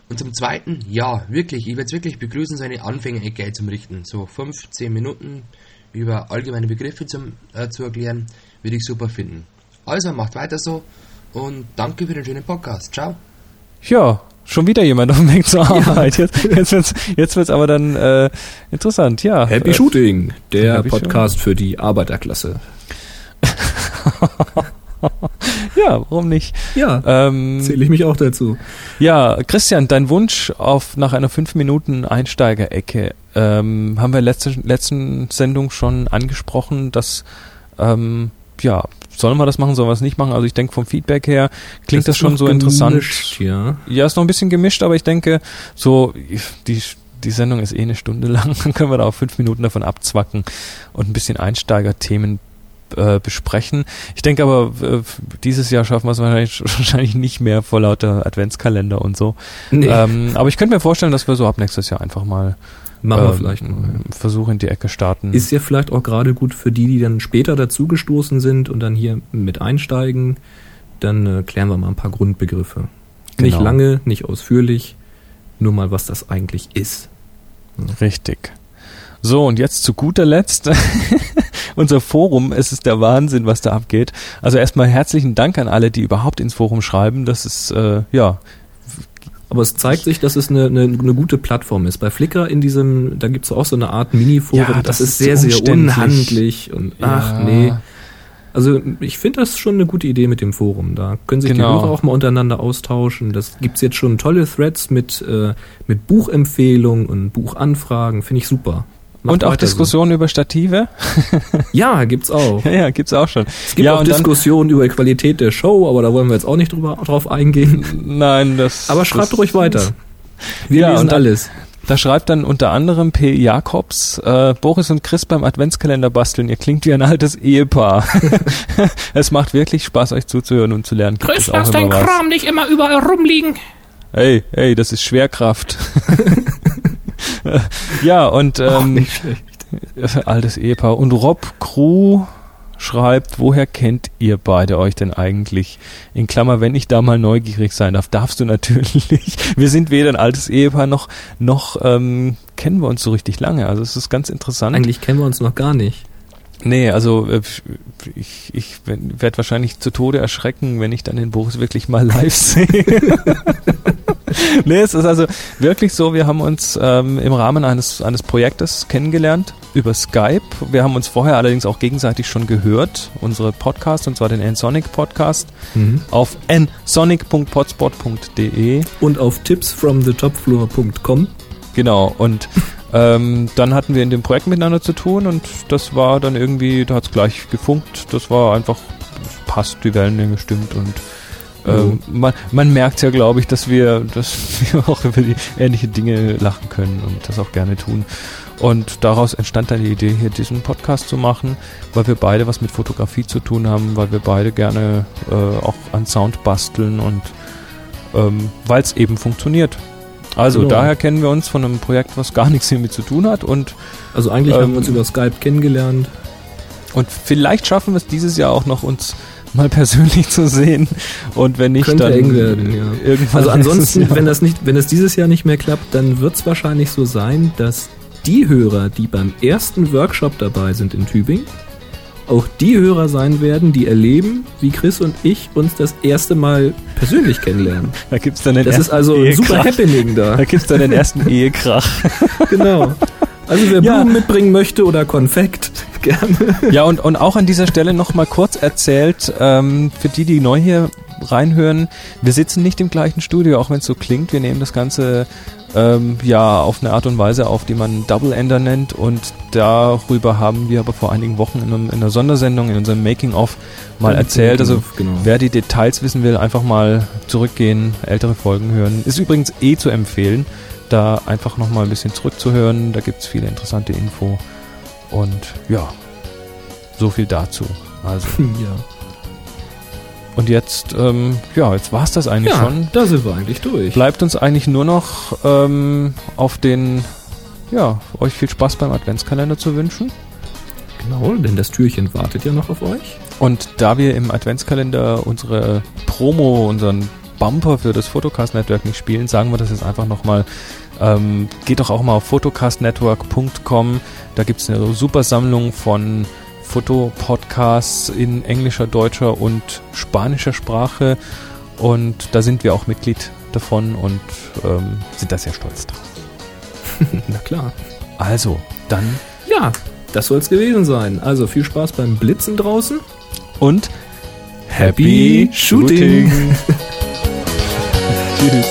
Und zum zweiten, ja, wirklich, ich würde es wirklich begrüßen, so eine Anfänger-Ecke zum Richten. So 5, 10 Minuten über allgemeine Begriffe zum, äh, zu erklären, würde ich super finden. Also macht weiter so und danke für den schönen Podcast. Ciao. Ja, schon wieder jemand auf dem Weg zur Arbeit. Jetzt, jetzt wird's, jetzt wird's aber dann äh, interessant. Ja. Happy äh, Shooting, der Happy Podcast für die Arbeiterklasse. *laughs* *laughs* Ja, warum nicht? Ja, Ähm, zähle ich mich auch dazu. ja, Christian, dein Wunsch auf nach einer 5 Minuten Einsteigerecke ähm, haben wir letzte letzten Sendung schon angesprochen, dass ähm, ja, sollen wir das machen, sollen wir es nicht machen? Also ich denke vom Feedback her klingt das, ist schon so interessant. gemischt, Ja. Ja, ist noch ein bisschen gemischt, aber ich denke, so die, die Sendung ist eh eine Stunde *laughs* lang, dann können wir da auch fünf Minuten davon abzwacken und ein bisschen Einsteigerthemen äh, besprechen. Ich denke aber, äh, dieses Jahr schaffen wir es wahrscheinlich, *laughs* wahrscheinlich nicht mehr vor lauter Adventskalender und so. Nee, Ähm, aber ich könnte mir vorstellen, dass wir so ab nächstes Jahr einfach mal machen wir ähm, vielleicht mal. einen Versuch in die Ecke starten. Ist ja vielleicht auch gerade gut für die, die dann später dazugestoßen sind und dann hier mit einsteigen. Dann äh, klären wir mal ein paar Grundbegriffe. Nicht Genau. lange, nicht ausführlich, nur mal, was das eigentlich ist. Richtig. So, und jetzt zu guter Letzt *laughs* unser Forum. Es ist der Wahnsinn, was da abgeht. Also erstmal herzlichen Dank an alle, die überhaupt ins Forum schreiben. Das ist, äh, ja, Aber es zeigt sich, dass es eine, eine, eine gute Plattform ist. Bei Flickr in diesem, da gibt es auch so eine Art Mini-Forum, Ja, das, das ist sehr, sehr unhandlich und ach Ja. nee. Also ich finde das schon eine gute Idee mit dem Forum. Da können sich Genau. die Hörer auch mal untereinander austauschen. Das gibt's jetzt schon tolle Threads mit, äh, mit Buchempfehlungen und Buchanfragen. Finde ich super. Macht und auch weiter so. Diskussionen über Stative. *laughs* Ja, gibt's auch. Ja, *laughs* ja, gibt's auch schon. Es gibt ja, auch Diskussionen über die Qualität der Show, aber da wollen wir jetzt auch nicht drüber, drauf eingehen. *laughs* Nein, das. Aber schreibt das, ruhig weiter. Wir Ja, lesen alles. Da schreibt dann unter anderem P. Jakobs, äh, Boris und Chris beim Adventskalender basteln. Ihr klingt wie ein altes Ehepaar. es macht wirklich Spaß, euch zuzuhören und zu lernen. Gibt Chris, lass dein. Kram nicht immer überall rumliegen. Hey, hey, das ist Schwerkraft. *laughs* ja, und ähm, *laughs* altes Ehepaar. Und Rob Crew schreibt, woher kennt ihr beide euch denn eigentlich? In Klammer, wenn ich da mal neugierig sein darf, darfst du natürlich. *laughs* Wir sind weder ein altes Ehepaar noch, noch ähm, kennen wir uns so richtig lange. Also es ist ganz interessant. Eigentlich kennen wir uns noch gar nicht. Nee, also äh, ich, ich werde wahrscheinlich zu Tode erschrecken, wenn ich dann den Boris wirklich mal live sehe. *laughs* nee, es ist also wirklich so, wir haben uns ähm, im Rahmen eines, eines Projektes kennengelernt über Skype. Wir haben uns vorher allerdings auch gegenseitig schon gehört, unsere Podcast, und zwar den nsonic Podcast Mhm. auf nsonic.potspot.de. Und auf tipsfromthetopfloor.com. Genau, und *laughs* ähm, dann hatten wir in dem Projekt miteinander zu tun und das war dann irgendwie, da hat es gleich gefunkt, das war einfach, passt, die Wellenlänge stimmt und ähm, man, man merkt ja, glaube ich, dass wir, dass *laughs* wir auch über die ähnliche Dinge lachen können und das auch gerne tun. Und daraus entstand dann die Idee, hier diesen Podcast zu machen, weil wir beide was mit Fotografie zu tun haben, weil wir beide gerne äh, auch an Sound basteln und ähm, weil es eben funktioniert. Also Genau. daher kennen wir uns von einem Projekt, was gar *laughs* nichts hiermit zu tun hat und, Also eigentlich haben Ähm, wir uns über Skype kennengelernt. und vielleicht schaffen wir es dieses Jahr auch noch uns mal persönlich zu sehen und wenn nicht, Könnte dann eng werden, ja. irgendwann Also *laughs* ansonsten, Jahr. wenn das nicht, wenn es dieses Jahr nicht mehr klappt, dann wird es wahrscheinlich so sein, dass die Hörer, die beim ersten Workshop dabei sind in Tübingen, auch die Hörer sein werden, die erleben, wie Chris und ich uns das erste Mal persönlich kennenlernen. *laughs* da gibt's dann den Das ist ersten also ein super Ehekrach. Happening da. Da gibt's dann den ersten *laughs* Ehekrach. Genau. Also wer Ja. Blumen mitbringen möchte oder Konfekt, *laughs* gerne. Ja, und, und auch an dieser Stelle nochmal kurz erzählt, ähm, für die, die neu hier reinhören, wir sitzen nicht im gleichen Studio, auch wenn es so klingt. Wir nehmen das Ganze ähm, ja auf eine Art und Weise auf, die man Double Ender nennt. Und darüber haben wir aber vor einigen Wochen in, einem, in einer Sondersendung, in unserem Making-of, mal erzählt. Also genau. Wer die Details wissen will, einfach mal zurückgehen, ältere Folgen hören. Ist übrigens eh zu empfehlen, da einfach nochmal ein bisschen zurückzuhören. Da gibt's viele interessante Info. Und ja, so viel dazu. Also, *laughs* ja. und jetzt, ähm, ja, jetzt war's das eigentlich ja, schon. da sind wir eigentlich durch. Bleibt uns eigentlich nur noch ähm, auf den, ja, euch viel Spaß beim Adventskalender zu wünschen. Genau, denn das Türchen wartet ja noch auf euch. Und da wir im Adventskalender unsere Promo, unseren Bumper für das Photocast Network nicht spielen, sagen wir das jetzt einfach nochmal. Ähm, geht doch auch mal auf photocastnetwork.com. Da gibt's eine super Sammlung von Fotopodcasts in englischer, deutscher und spanischer Sprache. Und da sind wir auch Mitglied davon und ähm, sind da sehr stolz drauf. *laughs* Na klar. Also, dann Ja, das soll es gewesen sein. Also viel Spaß beim Blitzen draußen. und Happy Shooting. *laughs* Tschüss.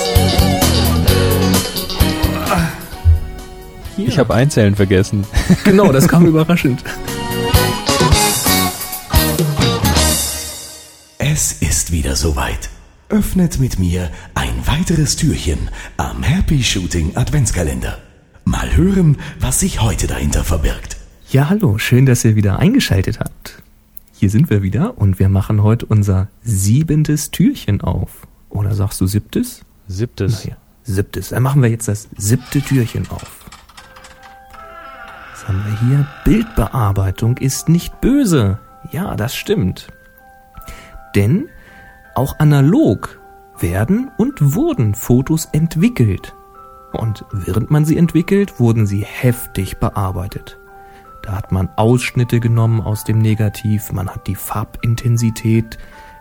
Hier. Ich habe Einzählen vergessen. *laughs* genau, das kam *laughs* überraschend. Es ist wieder soweit. Öffnet mit mir ein weiteres Türchen am Happy Shooting Adventskalender. Mal hören, was sich heute dahinter verbirgt. Ja, hallo, schön, dass ihr wieder eingeschaltet habt. Hier sind wir wieder und wir machen heute unser siebentes Türchen auf. Oder sagst du siebtes? Siebtes. Naja, siebtes. Dann machen wir jetzt das siebte Türchen auf. Was haben wir hier? Bildbearbeitung ist nicht böse. Ja, das stimmt. Denn auch analog werden und wurden Fotos entwickelt. Und während man sie entwickelt, wurden sie heftig bearbeitet. Da hat man Ausschnitte genommen aus dem Negativ, man hat die Farbintensität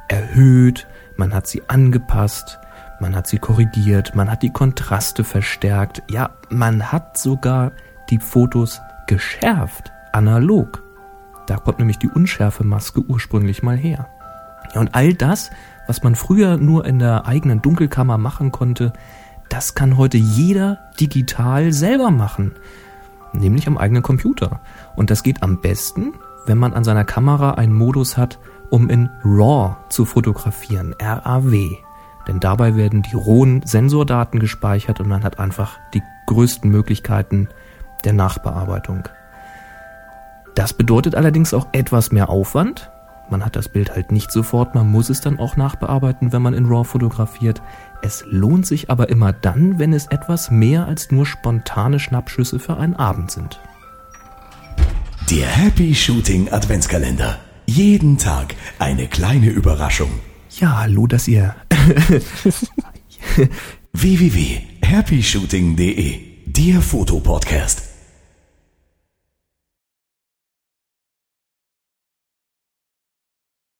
erhöht, man hat sie angepasst, man hat sie korrigiert, man hat die Kontraste verstärkt, ja, man hat sogar die Fotos geschärft, analog. Da kommt nämlich die Unschärfemaske ursprünglich mal her. Ja, und all das, was man früher nur in der eigenen Dunkelkammer machen konnte, das kann heute jeder digital selber machen. Nämlich am eigenen Computer. Und das geht am besten, wenn man an seiner Kamera einen Modus hat, um in RAW zu fotografieren, RAW. Denn dabei werden die rohen Sensordaten gespeichert und man hat einfach die größten Möglichkeiten der Nachbearbeitung. Das bedeutet allerdings auch etwas mehr Aufwand. Man hat das Bild halt nicht sofort, man muss es dann auch nachbearbeiten, wenn man in RAW fotografiert. Es lohnt sich aber immer dann, wenn es etwas mehr als nur spontane Schnappschüsse für einen Abend sind. Der Happy Shooting Adventskalender. Jeden Tag eine kleine Überraschung. Ja, hallo, dass ihr. *laughs* www.happyshooting.de Der Fotopodcast.